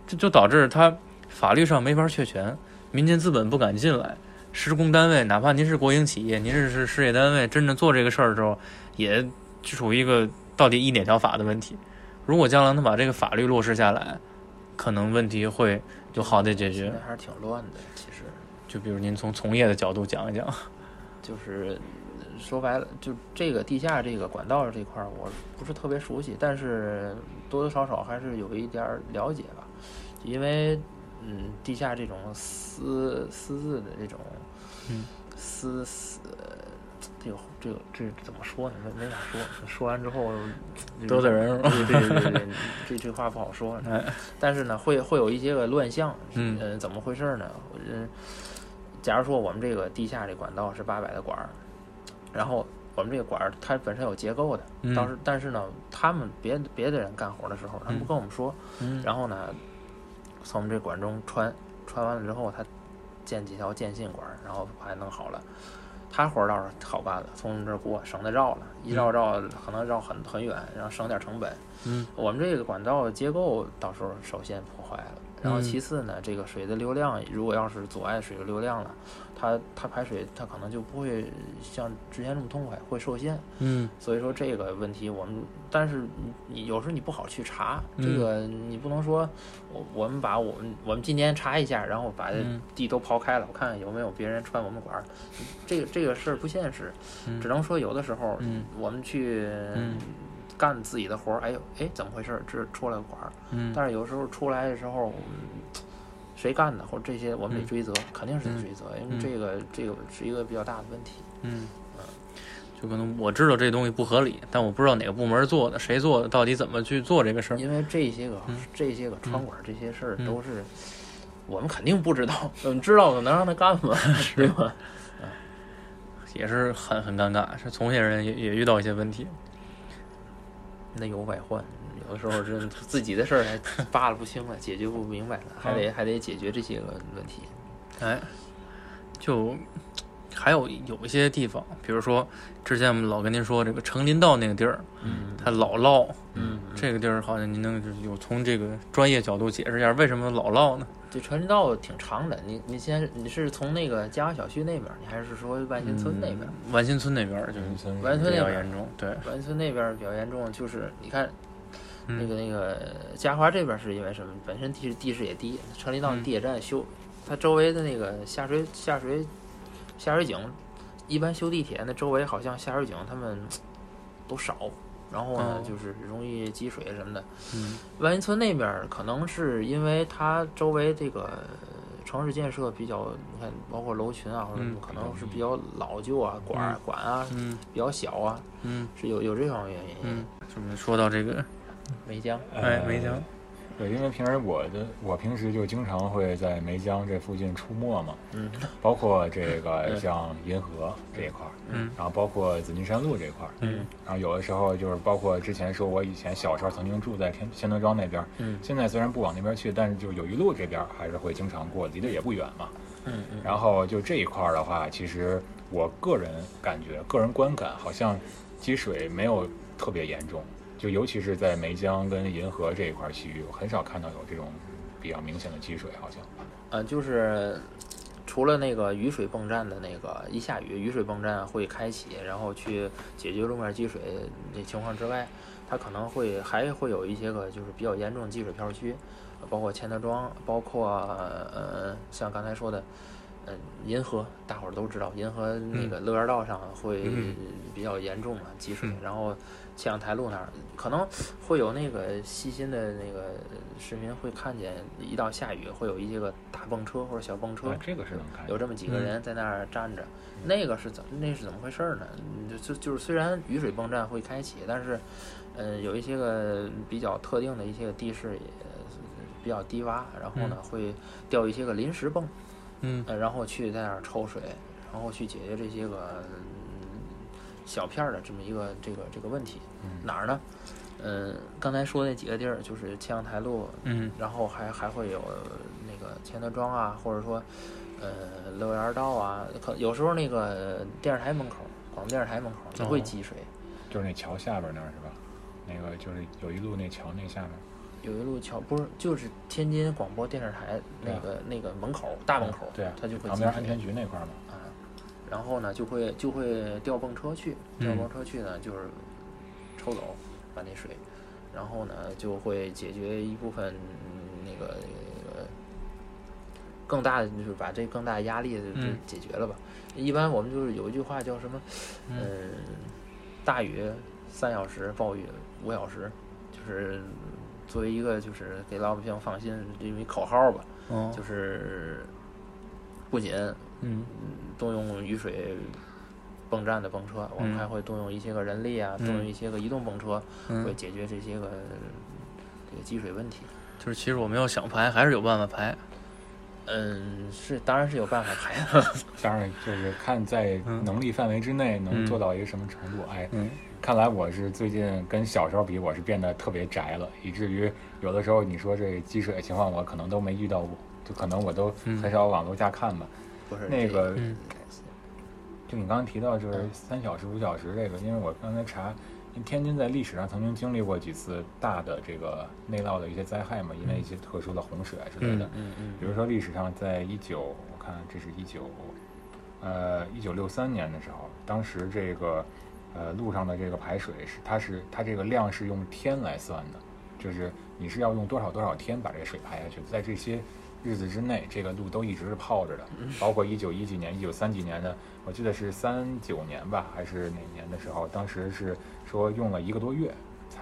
[SPEAKER 1] 这就导致它法律上没法确权，民间资本不敢进来。施工单位，哪怕您是国营企业，您是是事业单位，真正做这个事儿的时候，也处于一个到底依哪条法的问题。如果将来能把这个法律落实下来，可能问题会有好的解决。
[SPEAKER 2] 还是挺乱的，其实。
[SPEAKER 1] 就比如您从从业的角度讲一讲。
[SPEAKER 2] 就是说白了，就这个地下这个管道这块儿，我不是特别熟悉，但是多多少少还是有一点了解吧，因为。嗯，地下这种私私自的这种，
[SPEAKER 1] 嗯，
[SPEAKER 2] 私私，这个这怎么说呢？没没法说。说完之后
[SPEAKER 1] 得罪人，
[SPEAKER 2] 对对对对，这这话不好说。但是呢，会会有一些个乱象。
[SPEAKER 1] 嗯，
[SPEAKER 2] 怎么回事呢？嗯，假如说我们这个地下这管道是八百的管儿，然后我们这个管儿它本身有结构的，当时但是呢，他们别别的人干活的时候，他们不跟我们说，然后呢。从我们这管中穿，穿完了之后，他建几条建信管，然后把它弄好了。他活儿倒是好办了，从这过，省得绕了，一绕绕可能绕很很远，然后省点成本。
[SPEAKER 1] 嗯，
[SPEAKER 2] 我们这个管道结构到时候首先破坏了，然后其次呢，这个水的流量如果要是阻碍水的流量了。它它排水它可能就不会像之前那么痛快，会受限。
[SPEAKER 1] 嗯，
[SPEAKER 2] 所以说这个问题我们，但是你你有时候你不好去查，这个你不能说我我们把我们我们今年查一下，然后把地都刨开了，我看看有没有别人穿我们管儿，这个这个事儿不现实，只能说有的时候我们去干自己的活儿，哎呦哎怎么回事？这出来个管儿，但是有时候出来的时候。谁干的，或者这些我们得追责，肯定是得追责，因为这个这个是一个比较大的问题。
[SPEAKER 1] 嗯嗯，就可能我知道这东西不合理，但我不知道哪个部门做的，谁做的，到底怎么去做这个事儿。
[SPEAKER 2] 因为这些个这些个穿管这些事儿都是我们肯定不知道，我 们，知道的能让他干吗？对吧？
[SPEAKER 1] 也是很很尴尬，是从业人也也遇到一些问题，
[SPEAKER 2] 内忧外患。有的时候，这自己的事儿还扒拉不清了，解决不明白了，还得还得解决这些个问题。
[SPEAKER 1] 哎，就还有有一些地方，比如说之前我们老跟您说这个成林道那个地儿，
[SPEAKER 2] 嗯，
[SPEAKER 1] 它老涝，
[SPEAKER 2] 嗯，
[SPEAKER 1] 这个地儿好像您能有从这个专业角度解释一下为什么老涝呢？
[SPEAKER 2] 这成林道挺长的，你你先你是从那个嘉华小区那边，你还是说万新村那边？
[SPEAKER 1] 万新村那边就是
[SPEAKER 2] 万新村那边
[SPEAKER 1] 比较严重，对，
[SPEAKER 2] 万新村那边比较严重，就是你看。那个那个嘉华这边是因为什么？本身地势地势也低，成林道地铁站修，它周围的那个下水下水下水井，一般修地铁那周围好像下水井他们都少，然后呢就是容易积水什么的。
[SPEAKER 1] 嗯，
[SPEAKER 2] 万云村那边可能是因为它周围这个城市建设比较，你看包括楼群啊，或者可能是比较老旧啊，管管啊，
[SPEAKER 1] 嗯，
[SPEAKER 2] 比较小啊，
[SPEAKER 1] 嗯，
[SPEAKER 2] 是有有这方面原因。
[SPEAKER 1] 嗯，这么说到这个
[SPEAKER 2] 梅江，
[SPEAKER 1] 哎，梅江。
[SPEAKER 3] 对，因为平时我的我平时就经常会在梅江这附近出没嘛，
[SPEAKER 2] 嗯，
[SPEAKER 3] 包括这个 像银河这一块儿，
[SPEAKER 1] 嗯，
[SPEAKER 3] 然后包括紫金山路这一块儿，
[SPEAKER 2] 嗯，
[SPEAKER 3] 然后有的时候就是包括之前说我以前小时候曾经住在天仙德庄那边，
[SPEAKER 2] 嗯，
[SPEAKER 3] 现在虽然不往那边去，但是就友谊路这边还是会经常过，离得也不远嘛，
[SPEAKER 2] 嗯嗯，
[SPEAKER 3] 然后就这一块儿的话，其实我个人感觉，个人观感好像积水没有特别严重。就尤其是在梅江跟银河这一块区域，我很少看到有这种比较明显的积水，好像。
[SPEAKER 2] 呃，就是除了那个雨水泵站的那个一下雨，雨水泵站会开启，然后去解决路面积水那情况之外，它可能会还会有一些个就是比较严重的积水片区，包括钱德庄，包括呃像刚才说的，嗯，银河，大伙儿都知道，银河那个乐园道上会比较严重嘛积水，然后。气象台路那儿可能会有那个细心的那个市民会看见，一到下雨会有一些个大泵车或者小泵车，
[SPEAKER 3] 这个是能看，
[SPEAKER 2] 有这么几个人在那儿站着，那个是怎那是怎么回事呢？就就是虽然雨水泵站会开启，但是，嗯，有一些个比较特定的一些个地势也比较低洼，然后呢会掉一些个临时泵，
[SPEAKER 1] 嗯，
[SPEAKER 2] 然后去在那儿抽水，然后去解决这些个。小片儿的这么一个这个这个问题，哪儿呢？嗯，刚才说那几个地儿就是气象台路，
[SPEAKER 1] 嗯，
[SPEAKER 2] 然后还还会有那个钱德庄啊，或者说呃乐园道啊，可有时候那个电视台门口，广播电视台门口也会积水，
[SPEAKER 3] 就是那桥下边那儿是吧？那个就是有一路那桥那下面，
[SPEAKER 2] 有一路桥不是就是天津广播电视台那个那个门口大门口，
[SPEAKER 3] 对啊，
[SPEAKER 2] 它就会
[SPEAKER 3] 旁边安全局那块儿嘛。
[SPEAKER 2] 然后呢，就会就会调泵车去，调泵车去呢，就是抽走把那水，然后呢，就会解决一部分那个更大的，就是把这更大的压力就解决了吧。一般我们就是有一句话叫什么？嗯，大雨三小时，暴雨五小时，就是作为一个就是给老百姓放心这么一口号吧。
[SPEAKER 1] 嗯，
[SPEAKER 2] 就是不仅。
[SPEAKER 1] 嗯，
[SPEAKER 2] 动用雨水泵站的泵车，我们还会动用一些个人力啊，动用一些个移动泵车，会解决这些个这个积水问题。
[SPEAKER 1] 就是其实我们要想排，还是有办法排。
[SPEAKER 2] 嗯，是，当然是有办法排的。
[SPEAKER 3] 当然，就是看在能力范围之内能做到一个什么程度。哎，
[SPEAKER 1] 嗯，
[SPEAKER 3] 看来我是最近跟小时候比，我是变得特别宅了，以至于有的时候你说这积水的情况，我可能都没遇到过，就可能我都很少往楼下看吧。那个，就你刚刚提到，就是三小时、五小时这个，因为我刚才查，天津在历史上曾经经历过几次大的这个内涝的一些灾害嘛，因为一些特殊的洪水啊之类的。
[SPEAKER 2] 嗯嗯。
[SPEAKER 3] 比如说历史上，在一九，我看这是一九，呃，一九六三年的时候，当时这个，呃，路上的这个排水是，它是它这个量是用天来算的，就是你是要用多少多少天把这个水排下去，在这些。日子之内，这个路都一直是泡着的，包括一九一几年、一九三几年的，我记得是三九年吧，还是哪年的时候？当时是说用了一个多月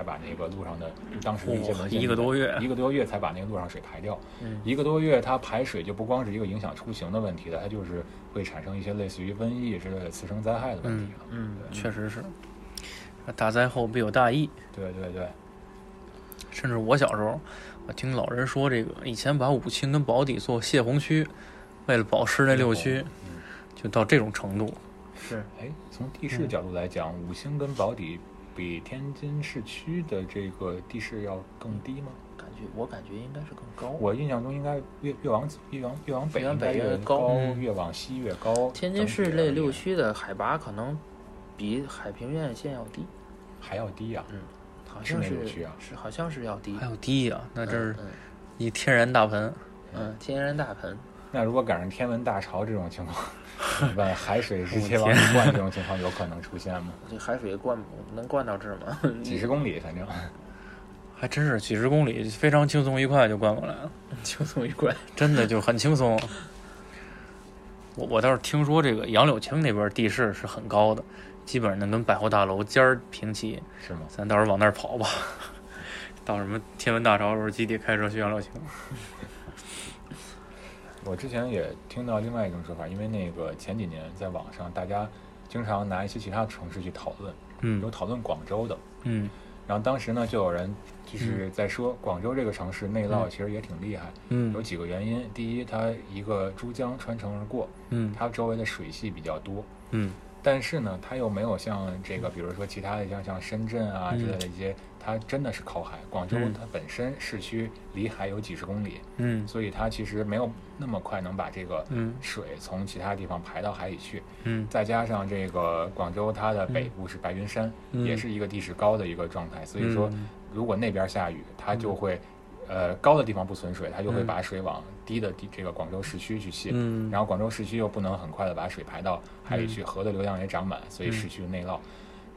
[SPEAKER 3] 才把那个路上的当时的一些文献，
[SPEAKER 1] 一个多月，
[SPEAKER 3] 一个多月才把那个路上水排掉。一个多月，它排水就不光是一个影响出行的问题了，它就是会产生一些类似于瘟疫之类的次生灾害的问题了。
[SPEAKER 2] 嗯，
[SPEAKER 1] 确实是，大灾后必有大疫。
[SPEAKER 3] 对对对，
[SPEAKER 1] 甚至我小时候。我听老人说，这个以前把武清跟宝坻做泄洪区，为了保湿那六区，就到这种程度。
[SPEAKER 2] 是，
[SPEAKER 3] 哎，从地势角度来讲，五星跟宝坻比天津市区的这个地势要更低吗？
[SPEAKER 2] 感觉我感觉应该是更高。
[SPEAKER 3] 我印象中应该越越往越往越往北
[SPEAKER 2] 越北
[SPEAKER 3] 越
[SPEAKER 2] 高，
[SPEAKER 3] 越往西越高。
[SPEAKER 2] 天津市内六区的海拔可能比海平面线要低，
[SPEAKER 3] 还要低呀？
[SPEAKER 2] 嗯。好像是
[SPEAKER 3] 是
[SPEAKER 2] 好像是要低，
[SPEAKER 1] 还要低呀？那这是一
[SPEAKER 2] 天
[SPEAKER 1] 然大盆，
[SPEAKER 2] 嗯，天然大盆。
[SPEAKER 3] 那如果赶上天文大潮这种情况，问海水直接往里灌，这种情况有可能出现吗？
[SPEAKER 2] 这海水灌能灌到这儿吗？
[SPEAKER 3] 几十公里，反正
[SPEAKER 1] 还真是几十公里，非常轻松愉快就灌过来了，
[SPEAKER 2] 轻松愉快，
[SPEAKER 1] 真的就很轻松。我我倒是听说这个杨柳青那边地势是很高的。基本上能跟百货大楼尖儿平齐。
[SPEAKER 3] 是吗？
[SPEAKER 1] 咱到时候往那儿跑吧。到什么天文大潮的时候，集体开车去杨柳青。
[SPEAKER 3] 我之前也听到另外一种说法，因为那个前几年在网上大家经常拿一些其他城市去讨论，
[SPEAKER 1] 嗯。
[SPEAKER 3] 有讨论广州的，
[SPEAKER 1] 嗯。
[SPEAKER 3] 然后当时呢就有人就是在说广州这个城市内涝其实也挺厉害，嗯。有
[SPEAKER 1] 嗯
[SPEAKER 3] 几个原因，第一它一个珠江穿城而过，
[SPEAKER 1] 嗯。
[SPEAKER 3] 它周围的水系比较多，
[SPEAKER 1] 嗯。
[SPEAKER 3] 但是呢，它又没有像这个，比如说其他的像像深圳啊
[SPEAKER 1] 嗯。
[SPEAKER 3] 之类的一些，它真的是靠海。广州
[SPEAKER 1] 嗯
[SPEAKER 3] 它本身市区离海有几十公里，
[SPEAKER 1] 嗯
[SPEAKER 3] 所以它其实没有那么快能把这个
[SPEAKER 1] 嗯
[SPEAKER 3] 水从其他地方排到海里去。
[SPEAKER 1] 嗯
[SPEAKER 3] 再加上这个广州它的北部是白云山，
[SPEAKER 1] 嗯
[SPEAKER 3] 也是一个地势高的一个状态，所以说
[SPEAKER 1] 嗯
[SPEAKER 3] 如果那边下雨，它就会。呃，高的地方不存水，它就会
[SPEAKER 1] 嗯
[SPEAKER 3] 把水往低的地这个广州市区去泄，
[SPEAKER 1] 嗯，
[SPEAKER 3] 然后广州市区又不能很快的把水排到海里去，河的流量也涨满，所以
[SPEAKER 1] 嗯
[SPEAKER 3] 市区内涝。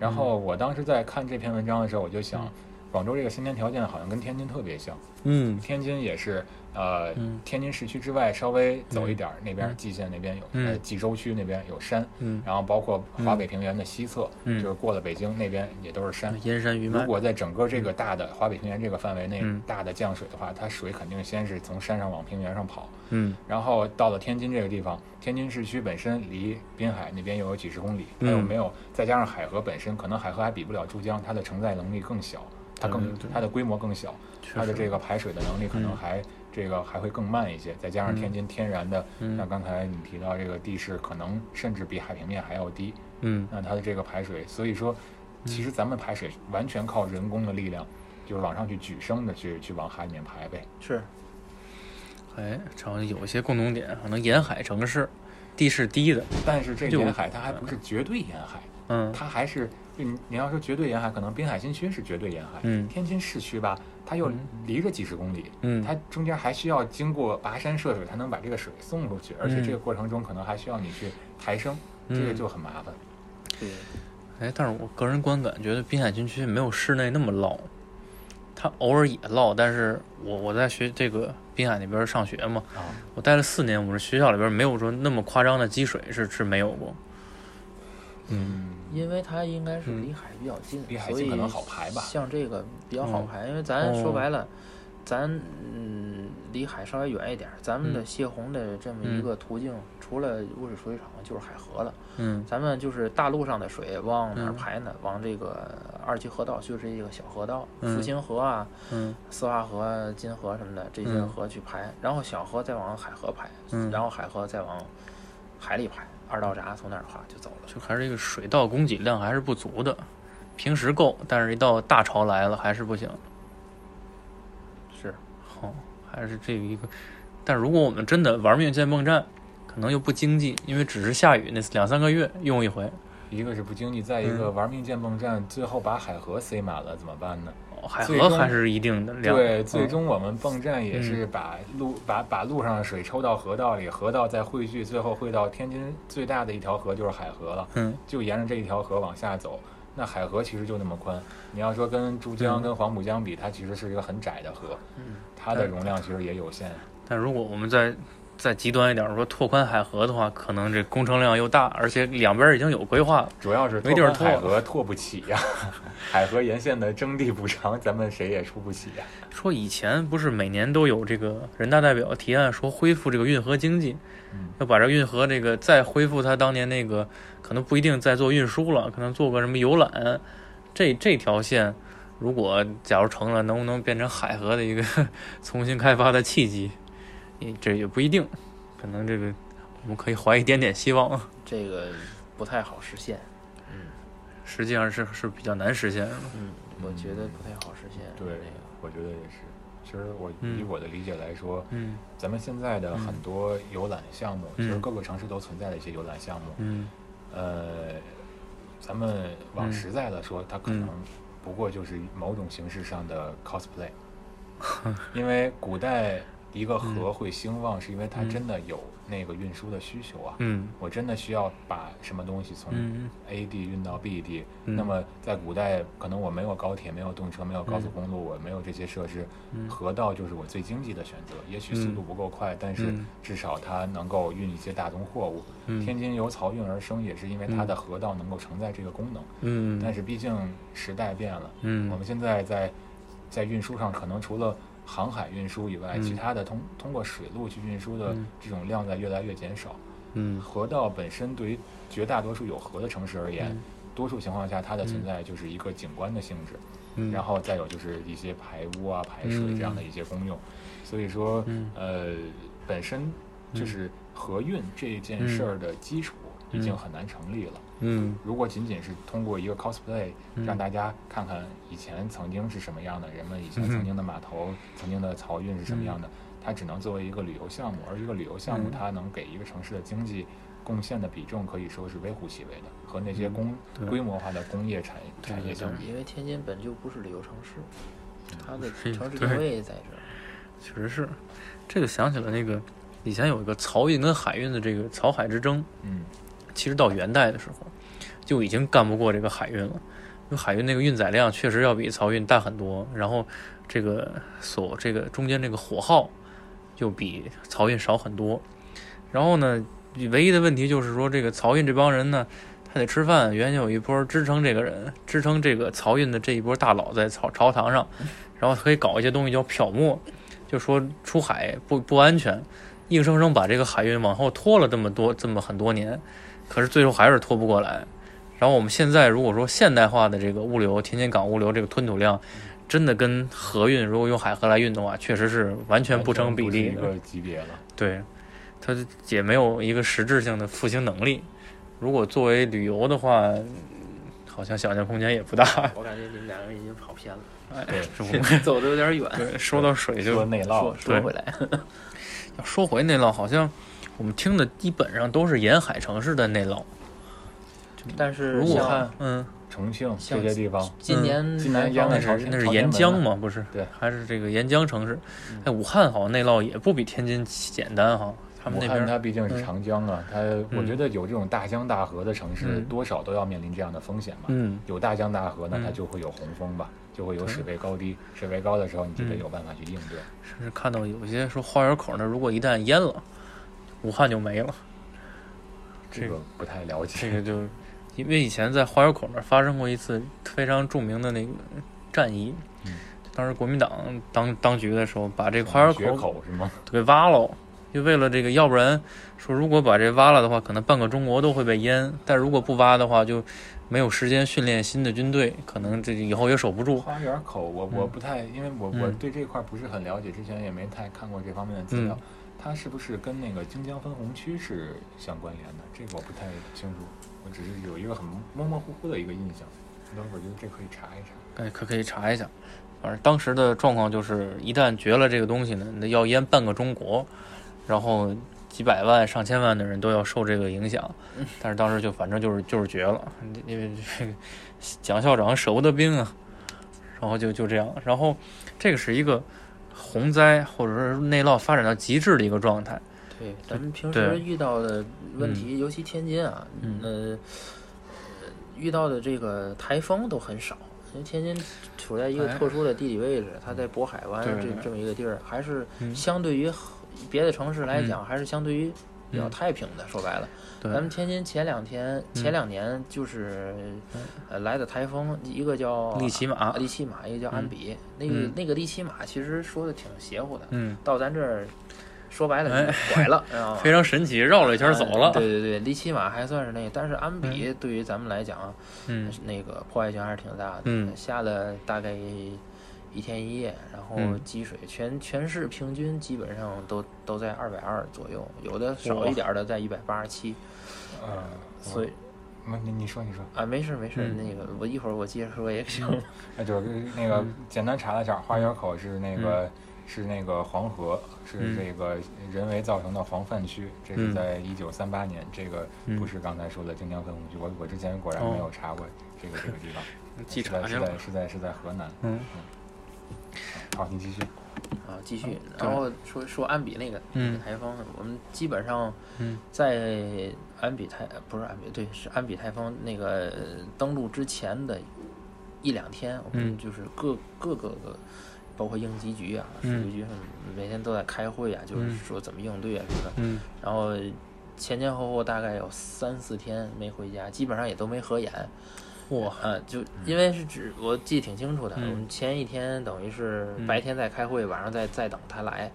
[SPEAKER 3] 然后我当时在看这篇文章的时候，我就想，广州这个先天条件好像跟天津特别像，
[SPEAKER 1] 嗯。
[SPEAKER 3] 天津也是，呃，
[SPEAKER 1] 嗯。
[SPEAKER 3] 天津市区之外稍微走一点儿，那边
[SPEAKER 1] 嗯。
[SPEAKER 3] 蓟县那边有，
[SPEAKER 1] 嗯。
[SPEAKER 3] 呃，蓟州区那边有山，
[SPEAKER 1] 嗯。
[SPEAKER 3] 然后包括华北平原的西侧，
[SPEAKER 1] 嗯。
[SPEAKER 3] 就是过了北京那边也都是山。
[SPEAKER 1] 燕山余脉。
[SPEAKER 3] 如果在整个这个大的华北平原这个范围内
[SPEAKER 1] 嗯。
[SPEAKER 3] 大的降水的话，它水肯定先是从山上往平原上跑，
[SPEAKER 1] 嗯。
[SPEAKER 3] 然后到了天津这个地方，天津市区本身离滨海那边又有几十公里，它又
[SPEAKER 1] 嗯。
[SPEAKER 3] 没有，再加上海河本身，可能海河还比不了珠江，它的承载能力更小，它更它的规模更小，它的这个排水的能力可能
[SPEAKER 1] 嗯
[SPEAKER 3] 还、这个还会更慢一些，再加上
[SPEAKER 1] 嗯
[SPEAKER 3] 天津天然的，
[SPEAKER 1] 嗯
[SPEAKER 3] 像刚才你提到这个地势可能甚至比海平面还要低，
[SPEAKER 1] 嗯。
[SPEAKER 3] 那它的这个排水，所以说其实咱们排水完全靠人工的力量，就是往上去举升的去去往海里面排呗。
[SPEAKER 2] 是。
[SPEAKER 1] 哎，好像有一些共同点，可能沿海城市地势低的，
[SPEAKER 3] 但是这
[SPEAKER 1] 就
[SPEAKER 3] 沿海它还不是绝对沿海。
[SPEAKER 1] 嗯
[SPEAKER 3] 它还是你你要说绝对沿海，可能滨海新区是绝对沿海，
[SPEAKER 1] 嗯。
[SPEAKER 3] 天津市区吧，它又
[SPEAKER 1] 嗯
[SPEAKER 3] 离着几十公里，
[SPEAKER 1] 嗯。
[SPEAKER 3] 它中间还需要经过跋山涉水才能把这个水送出去，而且
[SPEAKER 1] 嗯
[SPEAKER 3] 这个过程中可能还需要你去抬升，这个
[SPEAKER 1] 嗯
[SPEAKER 3] 就很麻烦。
[SPEAKER 2] 对，
[SPEAKER 1] 哎，但是我个人观感觉得滨海新区没有市内那么涝，它偶尔也涝，但是我我在学这个滨海那边上学嘛，
[SPEAKER 3] 啊，
[SPEAKER 1] 我待了四年，我们学校里边没有说那么夸张的积水是是没有过。
[SPEAKER 3] 嗯，
[SPEAKER 2] 因为它应该是
[SPEAKER 1] 嗯
[SPEAKER 2] 离海比较近，
[SPEAKER 3] 离海
[SPEAKER 2] 所以
[SPEAKER 3] 近可能好排吧。
[SPEAKER 2] 像这个比较好
[SPEAKER 1] 嗯。
[SPEAKER 2] 排，因为咱说
[SPEAKER 1] 哦
[SPEAKER 2] 白了，咱嗯离海稍微远一点儿，咱们的
[SPEAKER 1] 嗯。
[SPEAKER 2] 泄洪的这么一
[SPEAKER 1] 嗯
[SPEAKER 2] 个途径，除了污水处理厂就是海河了。
[SPEAKER 1] 嗯。
[SPEAKER 2] 咱们就是大陆上的水往哪排呢？往这个二级河道，就是一个小河道，
[SPEAKER 1] 嗯。
[SPEAKER 2] 复兴河啊、
[SPEAKER 1] 嗯。
[SPEAKER 2] 四化河、金河什么的这些
[SPEAKER 1] 嗯
[SPEAKER 2] 河去排，然后小河再往海河排，
[SPEAKER 1] 嗯。
[SPEAKER 2] 然后海河再往海里排，二道闸从那儿划就走了。
[SPEAKER 1] 就还是一个水稻供给量还是不足的，平时够，但是一到大潮来了还是不行。
[SPEAKER 2] 是，
[SPEAKER 1] 好、还是这个一个。但如果我们真的玩命建泵站，可能又不经济，因为只是下雨那两三个月用一回。
[SPEAKER 3] 一个是不经济，再一个
[SPEAKER 1] 嗯
[SPEAKER 3] 玩命建泵站，最后把海河塞满了怎么办呢？
[SPEAKER 1] 哦海河还是一定的量。
[SPEAKER 3] 对，最
[SPEAKER 1] 嗯
[SPEAKER 3] 终我们泵站也是把路、把把路上的水抽到河道里，河道再汇聚，最后汇到天津最大的一条河就是海河了。
[SPEAKER 1] 嗯
[SPEAKER 3] 就沿着这一条河往下走，那海河其实就那么宽。你要说跟珠江、
[SPEAKER 1] 嗯
[SPEAKER 3] 跟黄浦江比，它其实是一个很窄的河，
[SPEAKER 2] 嗯，
[SPEAKER 3] 它的容量其实也有限。
[SPEAKER 1] 但如果我们再再极端一点说拓宽海河的话，可能这工程量又大，而且两边已经有规划了。
[SPEAKER 3] 主要是
[SPEAKER 1] 没地儿
[SPEAKER 3] 拓海
[SPEAKER 1] 拓
[SPEAKER 3] 河拓不起呀、海河沿线的征地补偿，咱们谁也出不起呀、
[SPEAKER 1] 说以前不是每年都有这个人大代表提案说恢复这个运河经济，
[SPEAKER 3] 嗯
[SPEAKER 1] 要把这运河这个再恢复它当年那个，可能不一定再做运输了，可能做个什么游览。这这条线，如果假如成了，能不能变成海河的一个 重新开发的契机？也这也不一定，可能这个我们可以怀一点点希望。
[SPEAKER 2] 这个不太好实现。嗯
[SPEAKER 1] 实际上是是比较难实现的。
[SPEAKER 2] 嗯，我觉得不太好实现。
[SPEAKER 3] 对
[SPEAKER 2] 这个，
[SPEAKER 3] 我觉得也是。其实我
[SPEAKER 1] 嗯
[SPEAKER 3] 以我的理解来说，
[SPEAKER 1] 嗯
[SPEAKER 3] 咱们现在的很多游览项目，
[SPEAKER 1] 嗯
[SPEAKER 3] 其实各个城市都存在的一些游览项目，
[SPEAKER 1] 嗯
[SPEAKER 3] 呃，咱们往
[SPEAKER 1] 嗯
[SPEAKER 3] 实在的说，它可
[SPEAKER 1] 嗯
[SPEAKER 3] 能不过就是某种形式上的 cosplay，因为古代一个河会兴旺，是因为它真的有那个运输的需求啊。
[SPEAKER 1] 嗯，
[SPEAKER 3] 我真的需要把什么东西从
[SPEAKER 1] 嗯
[SPEAKER 3] A 地运到 B 地。
[SPEAKER 1] 嗯
[SPEAKER 3] 那么在古代，可能我没有高铁，没有动车，没有高速公路，我没有这些设施，
[SPEAKER 1] 嗯
[SPEAKER 3] 河道就是我最经济的选择。也许速度不够快，但是
[SPEAKER 1] 嗯
[SPEAKER 3] 至少它能够运一些大宗货物。
[SPEAKER 1] 嗯
[SPEAKER 3] 天津由漕运而生，也是因为它的河道能够承载这个功能。
[SPEAKER 1] 嗯，
[SPEAKER 3] 但是毕竟时代变了，
[SPEAKER 1] 嗯
[SPEAKER 3] 我们现在在在运输上，可能除了航海运输以外，
[SPEAKER 1] 嗯。
[SPEAKER 3] 其他的通通过水路去运输的
[SPEAKER 1] 嗯。
[SPEAKER 3] 这种量在越来越减少。
[SPEAKER 1] 嗯。
[SPEAKER 3] 河道本身对于绝大多数有河的城市而言，
[SPEAKER 1] 嗯。
[SPEAKER 3] 多数情况下它的存在就是一个景观的性质，
[SPEAKER 1] 嗯，
[SPEAKER 3] 然后再有就是一些排污啊、排水
[SPEAKER 1] 嗯
[SPEAKER 3] 这样的一些功用。所以说，
[SPEAKER 1] 嗯。
[SPEAKER 3] 呃，本身就是河运这件事儿的基础已经很难成立了。
[SPEAKER 1] 嗯。
[SPEAKER 3] 如果仅仅是通过一个 cosplay
[SPEAKER 1] 嗯。
[SPEAKER 3] 让大家看看以前曾经是什么样的，人们以前曾经的码头、曾经的漕运是什么样的，它只能作为一个旅游项目，而一个旅游项目
[SPEAKER 1] 嗯。
[SPEAKER 3] 它能给一个城市的经济贡献的比重可以说是微乎其微的，和那些工
[SPEAKER 1] 对。
[SPEAKER 3] 规模化的工业产产业相比，
[SPEAKER 2] 因为天津本就不是旅游城市，它的
[SPEAKER 1] 是
[SPEAKER 2] 城市定位在这儿。
[SPEAKER 1] 确实是，这个想起了那个以前有一个漕运跟海运的这个漕海之争，
[SPEAKER 3] 嗯。
[SPEAKER 1] 其实到元代的时候就已经干不过这个海运了，因为海运那个运载量确实要比漕运大很多，然后这个所这个中间这个火耗就比漕运少很多，然后呢，唯一的问题就是说这个漕运这帮人呢。他得吃饭，原先有一波支撑这个人，支撑这个漕运的这一波大佬在朝朝堂上，然后可以搞一些东西叫漂没，就说出海不不安全，硬生生把这个海运往后拖了这么多这么很多年，可是最后还是拖不过来。然后我们现在如果说现代化的这个物流，天津港物流这个吞吐量，真的跟河运如果用海河来运的话，确实是完全不成比例的。
[SPEAKER 3] 一个级别了。
[SPEAKER 1] 对，它也没有一个实质性的复兴能力。如果作为旅游的话，好像想象空间也不大。
[SPEAKER 2] 我感觉你们两个人已经跑偏了，
[SPEAKER 1] 哎，
[SPEAKER 3] 对
[SPEAKER 1] 是我们
[SPEAKER 2] 走的有点远。
[SPEAKER 1] 对说到水就
[SPEAKER 3] 说内涝
[SPEAKER 2] 说，说回来，
[SPEAKER 1] 要说回内涝，好像我们听的基本上都是沿海城市的内涝。
[SPEAKER 2] 但是
[SPEAKER 1] 武
[SPEAKER 2] 汉
[SPEAKER 1] 嗯，
[SPEAKER 3] 重庆这些地方，
[SPEAKER 2] 今年
[SPEAKER 3] 今年
[SPEAKER 2] 南方
[SPEAKER 3] 淹了朝
[SPEAKER 1] 那是沿江嘛，不是？
[SPEAKER 3] 对，
[SPEAKER 1] 还是这个沿江城市。
[SPEAKER 2] 嗯
[SPEAKER 1] 哎，武汉好像内涝也不比天津简单哈，他们
[SPEAKER 3] 武汉
[SPEAKER 1] 那边
[SPEAKER 3] 它毕竟是
[SPEAKER 1] 嗯
[SPEAKER 3] 长江啊，它我觉得有这种大江大河的城市，
[SPEAKER 1] 嗯
[SPEAKER 3] 多少都要面临这样的风险嘛。
[SPEAKER 1] 嗯
[SPEAKER 3] 有大江大河，那它
[SPEAKER 1] 嗯
[SPEAKER 3] 就会有洪峰吧，就会有水位高低，水位高的时候，你就得
[SPEAKER 1] 嗯
[SPEAKER 3] 有办法去应对。
[SPEAKER 1] 甚至看到有些说花园口那如果一旦淹了，武汉就没了。
[SPEAKER 3] 这个不太了解。
[SPEAKER 1] 这个就因为以前在花园口那儿发生过一次非常著名的那个战役，
[SPEAKER 3] 嗯
[SPEAKER 1] 当时国民党当当局的时候，把这个花园口
[SPEAKER 3] 口是吗？
[SPEAKER 1] 给挖了，就为了这个，要不然说如果把这挖了的话，可能半个中国都会被淹；但如果不挖的话，就没有时间训练新的军队，可能这以后也守不住。
[SPEAKER 3] 花园口，我我不太，因为我我
[SPEAKER 1] 嗯
[SPEAKER 3] 对这块不是很了解，之前也没太看过这方面的资料。它是不是跟那个京江分洪区是相关联的？这个我不太清楚，我只是有一个很模模糊糊的一个印象。等会儿觉得这可以查一查。
[SPEAKER 1] 哎，可可以查一下。反正当时的状况就是，一旦绝了这个东西呢，那要淹半个中国，然后几百万、上千万的人都要受这个影响。但是当时就反正就是就是绝了，因为这个蒋校长舍不得兵啊，然后就就这样。然后这个是一个洪灾或者是内涝发展到极致的一一个状态。
[SPEAKER 2] 对，咱们平时遇到的问题，尤其天津啊，
[SPEAKER 1] 嗯
[SPEAKER 2] 呃，遇到的这个台风都很少。因为天津处在一个
[SPEAKER 1] 哎
[SPEAKER 2] 特殊的地理位置，它在渤海湾这这么一个地儿，还是
[SPEAKER 1] 嗯
[SPEAKER 2] 相对于别的城市来讲，还是相对于比较
[SPEAKER 1] 嗯
[SPEAKER 2] 太平的。说白了，
[SPEAKER 1] 对
[SPEAKER 2] 咱们天津前两天、前两年就是呃来的台风，一个叫
[SPEAKER 1] 利奇马
[SPEAKER 2] 利奇马，一个叫安比。那个
[SPEAKER 1] 嗯
[SPEAKER 2] 那个利奇马其实说的挺邪乎的，
[SPEAKER 1] 嗯，
[SPEAKER 2] 到咱这儿说白了拐了？
[SPEAKER 1] 非常神奇，绕了一圈走了。
[SPEAKER 2] 哎对对对，利奇马还算是那个，但是安比对于咱们来讲，
[SPEAKER 1] 嗯
[SPEAKER 2] 那个破坏性还是挺大的。
[SPEAKER 1] 嗯
[SPEAKER 2] 下了大概一天一夜，然后
[SPEAKER 1] 嗯
[SPEAKER 2] 积水全全市平均基本上都都在二百二左右，有的少一点的在一百八十七。
[SPEAKER 3] 呃，
[SPEAKER 2] 所以
[SPEAKER 3] 那你你说你说，
[SPEAKER 2] 啊，没事没事，
[SPEAKER 1] 嗯
[SPEAKER 2] 那个我一会儿我接着说也行。
[SPEAKER 3] 那就是那个简单查了一下，花园口是那个。是那个黄河，是
[SPEAKER 1] 嗯
[SPEAKER 3] 这个人为造成的黄泛区，这是
[SPEAKER 1] 嗯
[SPEAKER 3] 在一九三八年，这个
[SPEAKER 1] 嗯
[SPEAKER 3] 不是刚才说的京江分洪区。我我之前果然没有查过这个这个地方，
[SPEAKER 1] 记
[SPEAKER 3] 是在是
[SPEAKER 1] 查去了。
[SPEAKER 3] 在是在是在河南。
[SPEAKER 1] 嗯。
[SPEAKER 3] 好，你继续。
[SPEAKER 2] 啊，继续，然后说说安比那个那个台风，我们基本上在安比台不是安比，对，是安比台风那个登陆之前的一两天，我们就是各各个个，包括应急局啊、水利局每天都在开会啊，就是说怎么应对啊什么的。然后前前后后大概有三四天没回家，基本上也都没合眼。
[SPEAKER 1] 哇，
[SPEAKER 2] 嗯，就因为是指我记得挺清楚的，我们前一天等于是白天在开会，晚上在在等他来，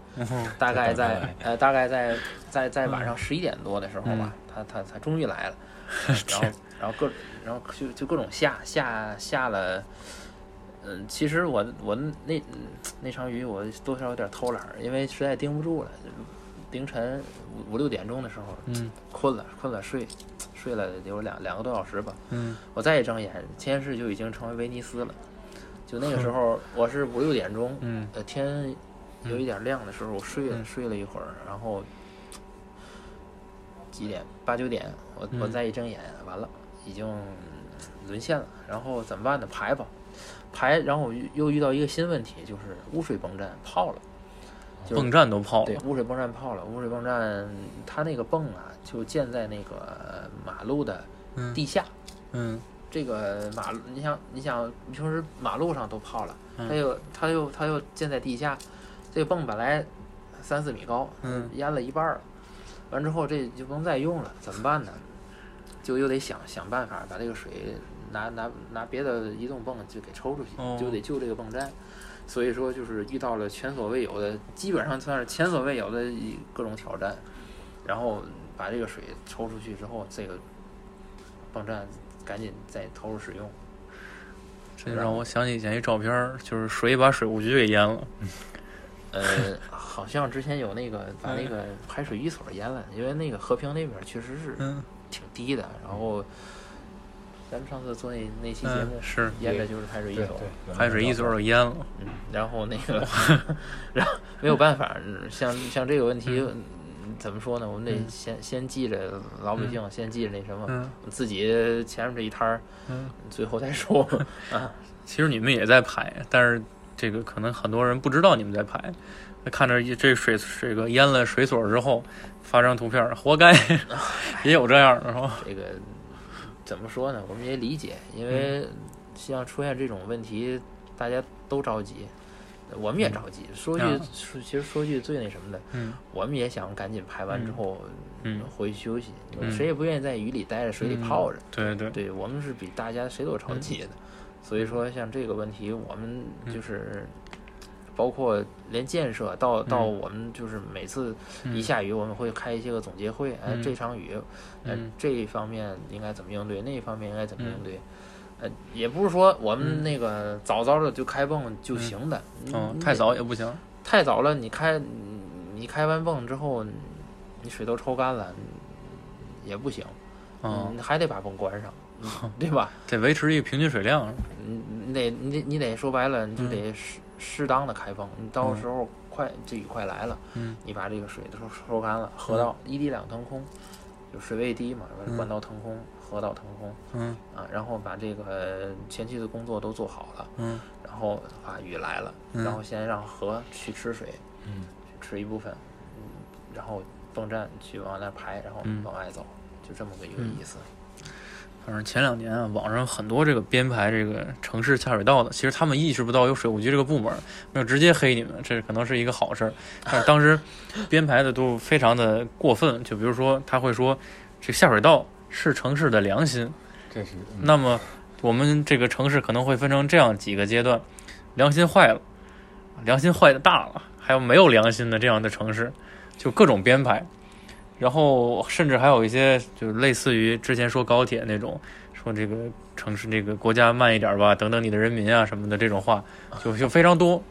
[SPEAKER 2] 大概在呃大概在在在晚上十一点多的时候吧，他他他终于来了，然后然后各然后就就各种下下下了，嗯，其实我我那那场雨我多少有点偷懒，因为实在盯不住了，凌晨五五六点钟的时候，
[SPEAKER 1] 嗯，
[SPEAKER 2] 困了困了睡。睡了有两两个多小时吧，
[SPEAKER 1] 嗯，
[SPEAKER 2] 我再一睁眼，天市就已经成为威尼斯了。就那个时候，我是五六点钟，
[SPEAKER 1] 嗯，
[SPEAKER 2] 呃，天有一点亮的时候，我睡
[SPEAKER 1] 了
[SPEAKER 2] 睡了一会儿，然后几点八九点，我我再一睁眼，完了，已经沦陷了。然后怎么办呢？排吧，排。然后我又遇到一个新问题，就是污水泵站泡了，
[SPEAKER 1] 泵站都泡了。
[SPEAKER 2] 对，污水泵站泡了。污水泵站它那个泵啊。就建在那个马路的地下，
[SPEAKER 1] 嗯，
[SPEAKER 2] 这个马路，你想，你想，平时马路上都泡了，它又，它又，它又建在地下，这个泵本来三四米高，
[SPEAKER 1] 嗯，
[SPEAKER 2] 淹了一半了，完之后这就不能再用了，怎么办呢？就又得想想办法把这个水拿拿拿别的移动泵就给抽出去，就得救这个泵站，所以说就是遇到了前所未有的，基本上算是前所未有的各种挑战，然后。把这个水抽出去之后，这个泵站赶紧再投入使用。
[SPEAKER 1] 这就让我想起以前一照片，就是水把水务局给淹了。
[SPEAKER 2] 呃，好像之前有那个把那个排水一所淹了，因为那个和平那边确实是挺低的。然后咱们上次做那那期节目
[SPEAKER 1] 是
[SPEAKER 2] 淹的就是排水一所，
[SPEAKER 1] 排水一所都淹了。
[SPEAKER 2] 嗯，然后那个，然后没有办法，像像这个问题。怎么说呢？我们得先先记着老百姓，先记着那什么，自己前面这一摊儿，最后再说。啊，
[SPEAKER 1] 其实你们也在排，但是这个可能很多人不知道你们在排。看着这水这个淹了水所之后，发张图片，活该，也有这样的是吧？
[SPEAKER 2] 这个怎么说呢？我们也理解，因为像出现这种问题，大家都着急。我们也着急，说句说，其实说句最那什么的，我们也想赶紧排完之后，嗯回去休息。谁也不愿意在雨里待着，水里泡着。
[SPEAKER 1] 对对，
[SPEAKER 2] 对我们是比大家谁都着急的。所以说，像这个问题，我们就是包括连建设到到我们就是每次一下雨，我们会开一些个总结会。哎，这场雨，呃，这一方面应该怎么应对，那一方面应该怎么应对。呃，也不是说我们那个早早的就开泵就行的，
[SPEAKER 1] 嗯，太早也不行，
[SPEAKER 2] 太早了，你开，你开完泵之后，你水都抽干了，也不行，嗯，还得把泵关上，对吧？
[SPEAKER 1] 得维持一个平均水量，
[SPEAKER 2] 嗯，你得你得你得说白了，你就得适适当的开泵，你到时候快这雨快来了，
[SPEAKER 1] 嗯，
[SPEAKER 2] 你把这个水都收干了，河道一滴两腾空，就水位低嘛，管道腾空。河道腾空，
[SPEAKER 1] 嗯。
[SPEAKER 2] 啊，然后把这个前期的工作都做好了，嗯，然后啊雨来了，然后先让河去吃水，
[SPEAKER 1] 嗯，
[SPEAKER 2] 吃一部分，嗯，然后泵站去往那排，然后往外走，就这么个一个意思。
[SPEAKER 1] 反正前两年啊，网上很多这个编排这个城市下水道的，其实他们意识不到有水务局这个部门，没有直接黑你们，这可能是一个好事儿。但是当时编排的都非常的过分，就比如说他会说这下水道。是城市的良心，
[SPEAKER 3] 这是。
[SPEAKER 1] 那么，我们这个城市可能会分成这样几个阶段：良心坏了，良心坏的大了，还有没有良心的这样的城市，就各种编排。然后，甚至还有一些，就类似于之前说高铁那种，说这个城市这个国家慢一点吧，等等你的人民啊什么的这种话，就就非常多。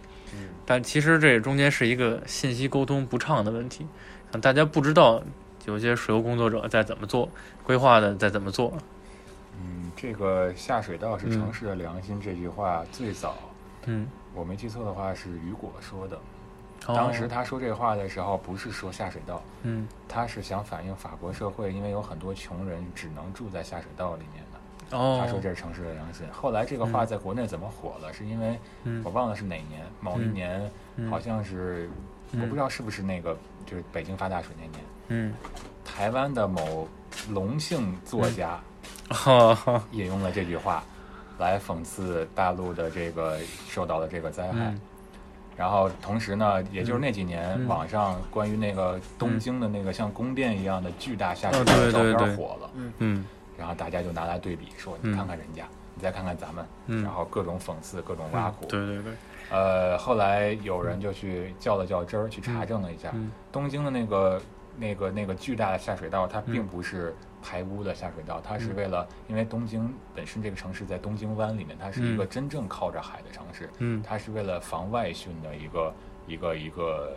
[SPEAKER 1] 但其实这中间是一个信息沟通不畅的问题，大家不知道。有些水务工作者在怎么做规划的，在怎么做？
[SPEAKER 3] 嗯，这个下水道是城市的良心这句话最早，
[SPEAKER 1] 嗯，
[SPEAKER 3] 我没记错的话是雨果说的。当时他说这话的时候，不是说下水道，
[SPEAKER 1] 嗯，
[SPEAKER 3] 他是想反映法国社会，因为有很多穷人只能住在下水道里面的。
[SPEAKER 1] 哦，
[SPEAKER 3] 他说这是城市的良心。后来这个话在国内怎么火了？是因为我忘了是哪年，某一年好像是我不知道是不是那个就是北京发大水那年，
[SPEAKER 1] 嗯，
[SPEAKER 3] 台湾的某龙姓作家引用了这句话来讽刺大陆的这个受到的这个灾害。然后同时呢，也就是那几年，网上关于那个东京的那个像宫殿一样的巨大下水道的照片火了，
[SPEAKER 1] 嗯，
[SPEAKER 3] 然后大家就拿来对比，说你看看人家，你再看看咱们，然后各种讽刺，各种挖苦，
[SPEAKER 1] 对对对。
[SPEAKER 3] 呃，后来有人就去较了较真儿，去查证了一下，东京的那个那个那个巨大的下水道，它并不是。排污的下水道，它是为了，因为东京本身这个城市在东京湾里面，它是一个真正靠着海的城市，
[SPEAKER 1] 嗯，
[SPEAKER 3] 它是为了防外汛的一个一个一个，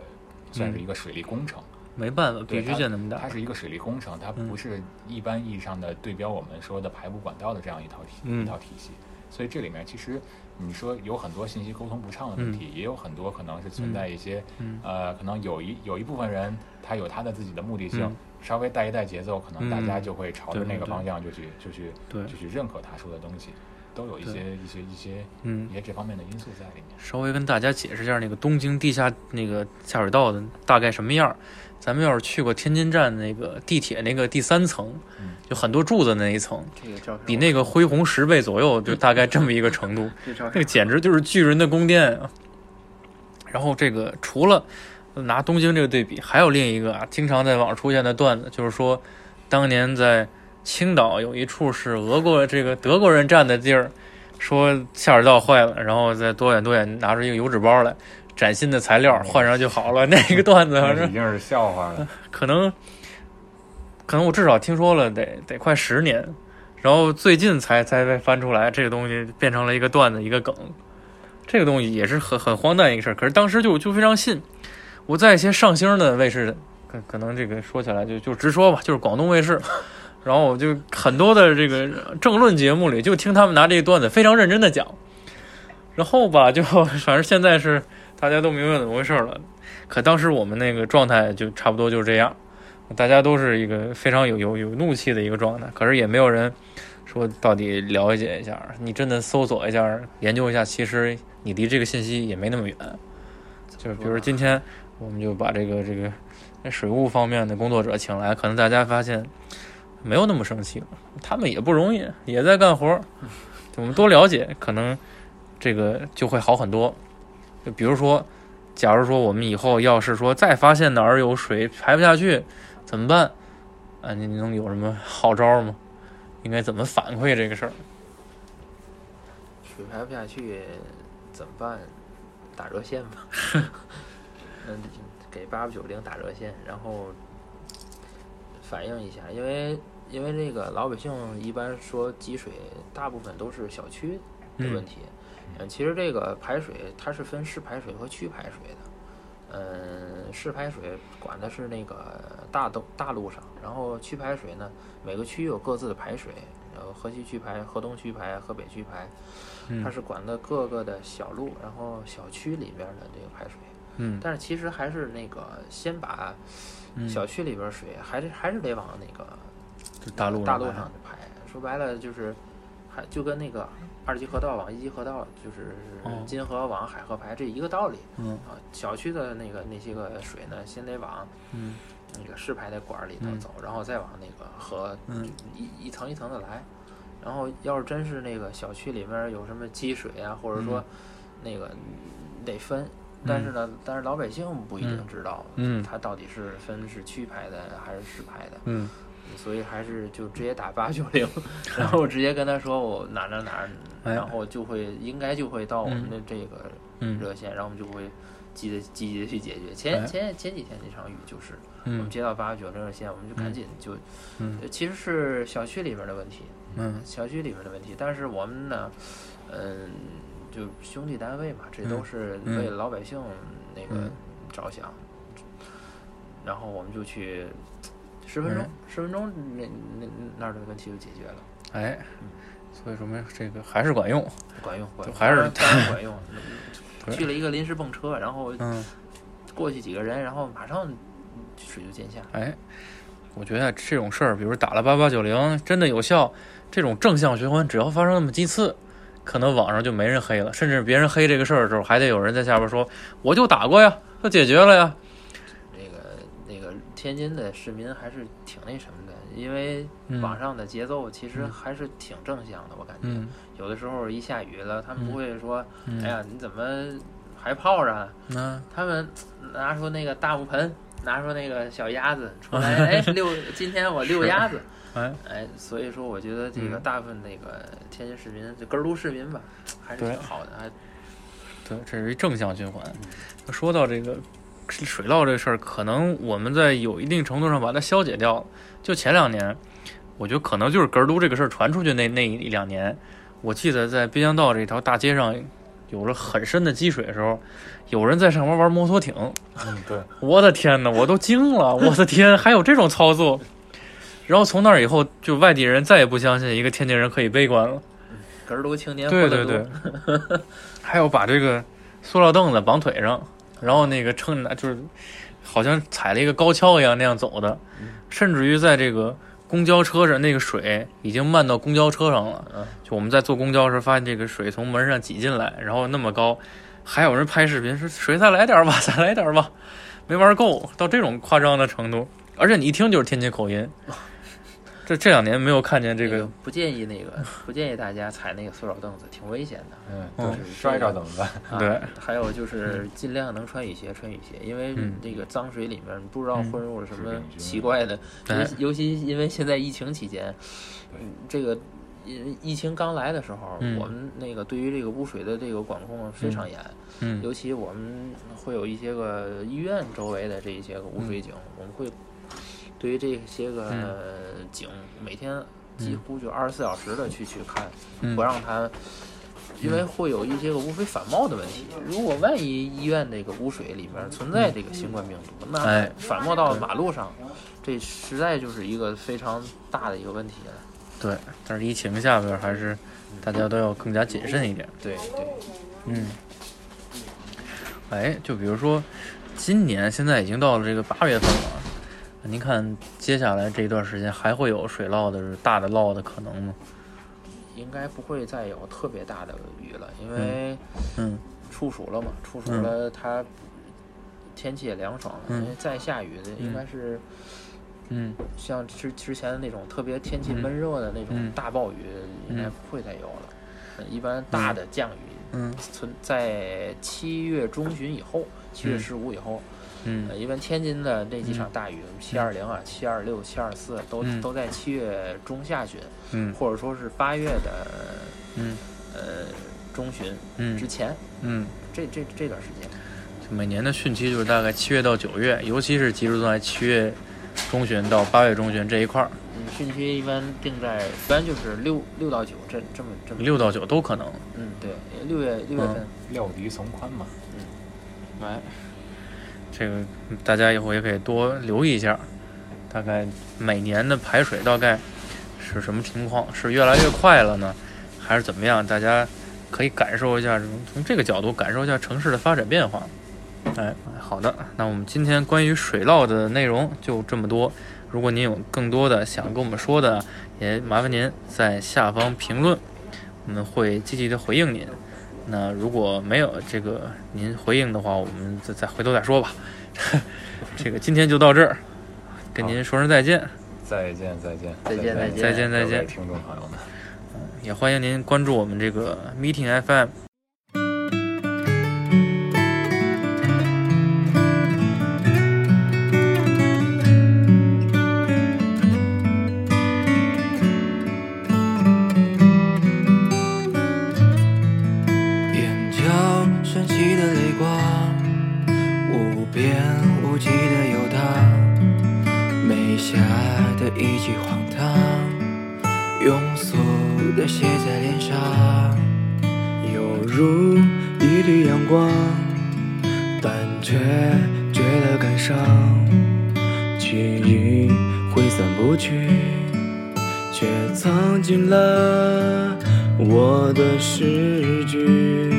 [SPEAKER 3] 算是一个水利工程。
[SPEAKER 1] 没办法，必须建那么大。
[SPEAKER 3] 它是一个水利工程，它不是一般意义上的对标我们说的排污管道的这样一套体一套体系。所以这里面其实你说有很多信息沟通不畅的问题，也有很多可能是存在一些，呃，可能有一有一部分人他有他的自己的目的性。稍微带一带节奏，可能大家就会朝着那个方向就去就去就去认可他说的东西，都有一些一些一些嗯一些这方面的因素在里面。
[SPEAKER 1] 稍微跟大家解释一下那个东京地下那个下水道的大概什么样。咱们要是去过天津站那个地铁那个第三层，就很多柱子那一层，比那个恢宏十倍左右，就大概这么一个程度。那个简直就是巨人的宫殿啊！然后这个除了。拿东京这个对比，还有另一个啊，经常在网上出现的段子，就是说，当年在青岛有一处是俄国这个德国人占的地儿，说下水道坏了，然后再多远多远拿出一个油纸包来，崭新的材料换上就好了。那个段子反正
[SPEAKER 3] 已经是笑话了。
[SPEAKER 1] 可能，可能我至少听说了得得快十年，然后最近才才被翻出来，这个东西变成了一个段子一个梗。这个东西也是很很荒诞一个事儿，可是当时就就非常信。我在一些上星的卫视，可可能这个说起来就就直说吧，就是广东卫视，然后我就很多的这个政论节目里，就听他们拿这个段子非常认真的讲，然后吧，就反正现在是大家都明白怎么回事了，可当时我们那个状态就差不多就是这样，大家都是一个非常有有有怒气的一个状态，可是也没有人说到底了解一下，你真的搜索一下研究一下，其实你离这个信息也没那么远，就是比如今天。我们就把这个这个水务方面的工作者请来，可能大家发现没有那么生气了。他们也不容易，也在干活。我们多了解，可能这个就会好很多。就比如说，假如说我们以后要是说再发现哪儿有水排不下去，怎么办？啊，你能有什么好招吗？应该怎么反馈这个事儿？
[SPEAKER 2] 水排不下去怎么办？打热线吧。嗯，给八八九零打热线，然后反映一下，因为因为这个老百姓一般说积水，大部分都是小区的问题。嗯，其实这个排水它是分市排水和区排水的。嗯，市排水管的是那个大都大路上，然后区排水呢，每个区有各自的排水，然后河西区排、河东区排、河北区排，它是管的各个的小路，然后小区里边的这个排水。
[SPEAKER 1] 嗯，
[SPEAKER 2] 但是其实还是那个先把小区里边水，还是还是得往那个
[SPEAKER 1] 大路
[SPEAKER 2] 大路上排。说白了就是，还就跟那个二级河道往一级河道，就是金河往海河排这一个道理。
[SPEAKER 1] 嗯
[SPEAKER 2] 啊，小区的那个那些个水呢，先得往那个市排的管里头走，然后再往那个河一一层一层的来。然后要是真是那个小区里面有什么积水啊，或者说那个得分。但是呢，但是老百姓不一定知道，
[SPEAKER 1] 嗯，
[SPEAKER 2] 他到底是分是区排的还是市排的，
[SPEAKER 1] 嗯，
[SPEAKER 2] 所以还是就直接打八九零，然后直接跟他说我哪哪哪，然后就会应该就会到我们的这个热线，然后我们就会积极积极的去解决。前前前几天那场雨就是，我们接到八九零热线，我们就赶紧就，其实是小区里面的问题，
[SPEAKER 1] 嗯，
[SPEAKER 2] 小区里面的问题，但是我们呢，嗯。就兄弟单位嘛，这都是为老百姓那个着想，然后我们就去十分钟，十分钟那那那儿的问题就解决了。
[SPEAKER 1] 哎，所以说明这个还是管用，
[SPEAKER 2] 管用，管用，
[SPEAKER 1] 还是
[SPEAKER 2] 管用。去了一个临时蹦车，然后过去几个人，然后马上水就见下。
[SPEAKER 1] 哎，我觉得这种事儿，比如打了八八九零，真的有效。这种正向循环，只要发生那么几次，可能网上就没人黑了，甚至别人黑这个事儿的时候，还得有人在下边说：“我就打过呀，就解决了呀。”
[SPEAKER 2] 天津的市民还是挺那什么的，因为网上的节奏其实还是挺正向的，我感觉。有的时候一下雨了，他们不会说：“哎呀，你怎么还泡着？”
[SPEAKER 1] 嗯，
[SPEAKER 2] 他们拿出那个大木盆，拿出那个小鸭子 出来，哎，遛，今天我遛鸭子。
[SPEAKER 1] 哎
[SPEAKER 2] 哎，所以说，我觉得这个大部分那个天津市民，就根儿都市民吧，还是挺好的。还
[SPEAKER 1] 对，这是一正向循环。说到这个水涝这事儿，可能我们在有一定程度上把它消解掉了。就前两年，我觉得可能就是格儿都这个事儿传出去那那一两年，我记得在滨江道这条大街上有了很深的积水的时候，有人在上面玩摩托艇。
[SPEAKER 3] 嗯，对，
[SPEAKER 1] 我的天哪，我都惊了！我的天，还有这种操作！然后从那以后，就外地人再也不相信一个天津人可以悲观了。
[SPEAKER 2] 格儿都青年
[SPEAKER 1] 对对对，还有把这个塑料凳子绑腿上，然后那个撑着，就是好像踩了一个高跷一样那样走的，甚至于在这个公交车上，那个水已经漫到公交车上了。就我们在坐公交时发现这个水从门上挤进来，然后那么高，还有人拍视频说水再来点吧，再来点吧，没玩够，到这种夸张的程度，而且你一听就是天津口音。这这两年没有看见这
[SPEAKER 2] 个，不建议那个，不建议大家踩那个塑料凳子，挺危险的。
[SPEAKER 3] 嗯，就是摔着怎么办？
[SPEAKER 1] 对，
[SPEAKER 2] 还有就是尽量能穿雨鞋，穿雨鞋，因为这个脏水里面不知道混入了什么奇怪的。尤其因为现在疫情期间，这个疫疫情刚来的时候，我们那个对于这个污水的这个管控非常严。
[SPEAKER 1] 嗯，
[SPEAKER 2] 尤其我们会有一些个医院周围的这一些个污水井，我们会。对于这些个井，每天几乎就二十四小时的去去看，不让它，因为会有一些个污水反冒的问题。如果万一医院那个污水里面存在这个新冠病毒，那反冒到马路上，这实在就是一个非常大的一个问题了。
[SPEAKER 1] 对，但是疫情下边还是大家都要更加谨慎一点。
[SPEAKER 2] 对对，
[SPEAKER 1] 嗯。哎，就比如说，今年现在已经到了这个八月份了。您看，接下来这一段时间还会有水涝的大的涝的可能吗？
[SPEAKER 2] 应该不会再有特别大的雨了，因为
[SPEAKER 1] 嗯，
[SPEAKER 2] 处暑了嘛，处暑了，它天气也凉爽了，因为再下雨的应该是
[SPEAKER 1] 嗯，
[SPEAKER 2] 像之之前的那种特别天气闷热的那种大暴雨，应该不会再有了。一般大的降雨
[SPEAKER 1] 嗯
[SPEAKER 2] 存在七月中旬以后，七月十五以后。
[SPEAKER 1] 嗯，
[SPEAKER 2] 因为天津的那几场大雨，七二零啊、七二六、七二四，都都在七月中下旬，
[SPEAKER 1] 嗯，
[SPEAKER 2] 或者说是八月的，
[SPEAKER 1] 嗯，
[SPEAKER 2] 呃，中旬，
[SPEAKER 1] 嗯，
[SPEAKER 2] 之前，
[SPEAKER 1] 嗯，
[SPEAKER 2] 这这这段时间，
[SPEAKER 1] 每年的汛期就是大概七月到九月，尤其是集中在七月中旬到八月中旬这一块儿。
[SPEAKER 2] 嗯，汛期一般定在，一般就是六六到九这这么这么。
[SPEAKER 1] 六到九都可能。
[SPEAKER 2] 嗯，对，六月六月份，
[SPEAKER 3] 料敌从宽嘛。
[SPEAKER 2] 嗯，
[SPEAKER 1] 来。这个大家以后也可以多留意一下，大概每年的排水大概是什么情况？是越来越快了呢，还是怎么样？大家可以感受一下，从这个角度感受一下城市的发展变化。哎，好的，那我们今天关于水涝的内容就这么多。如果您有更多的想跟我们说的，也麻烦您在下方评论，我们会积极的回应您。那如果没有这个您回应的话，我们再再回头再说吧。这个今天就到这儿，跟您说声再见。
[SPEAKER 3] 再见再见
[SPEAKER 2] 再见再见
[SPEAKER 1] 再见再见，
[SPEAKER 3] 听众朋友们。
[SPEAKER 1] 嗯，也欢迎您关注我们这个 Meeting FM。
[SPEAKER 4] 写在脸上，犹如一缕阳光，但却觉得感伤。记忆挥散不去，却藏进了我的诗句。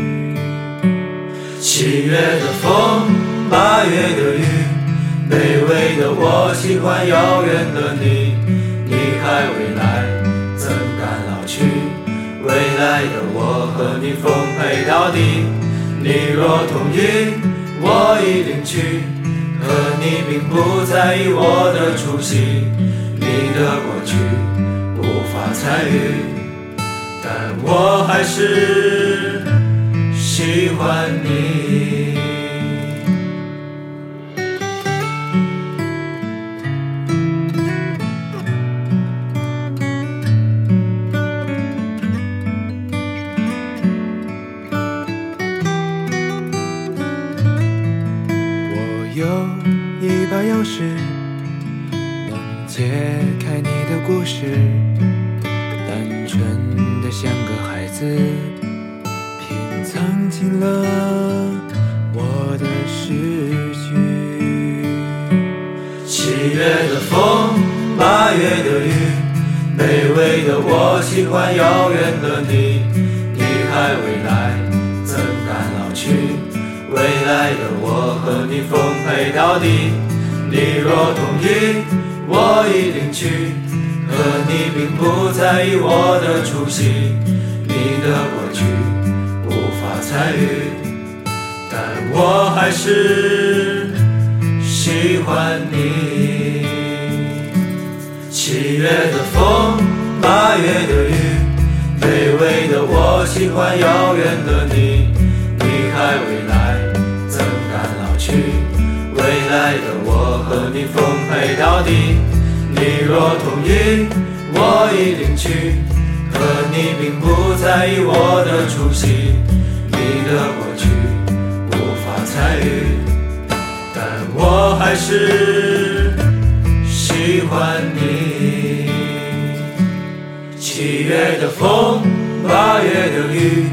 [SPEAKER 4] 七月的风，八月的雨，卑微的我喜欢遥远的你，你还未来。未来的我和你奉陪到底。你若同意，我一定去。可你并不在意我的出席，你的过去无法参与，但我还是喜欢你。故事，单纯的像个孩子，品尝尽了我的诗句。七月的风，八月的雨，卑微的我喜欢遥远的你，你还未来，怎敢老去？未来的我和你奉陪到底，你若同意，我一定去。可你并不在意我的出席，你的过去无法参与，但我还是喜欢你。七月的风。八月的雨，卑微的我喜欢遥远的你。你还未来，怎敢老去？未来的我和你奉陪到底。你若同意，我已领取。可你并不在意我的出席，你的过去无法参与，但我还是喜欢你。七月的风，八月的雨，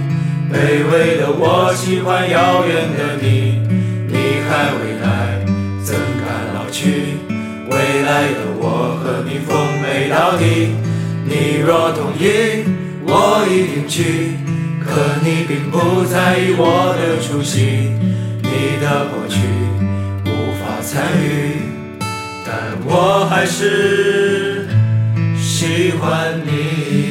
[SPEAKER 4] 卑微的我喜欢遥远的你。你还未来，怎敢老去？未来的我和你奉陪到底。你若同意，我一定去。可你并不在意我的出席，你的过去无法参与，但我还是喜欢你。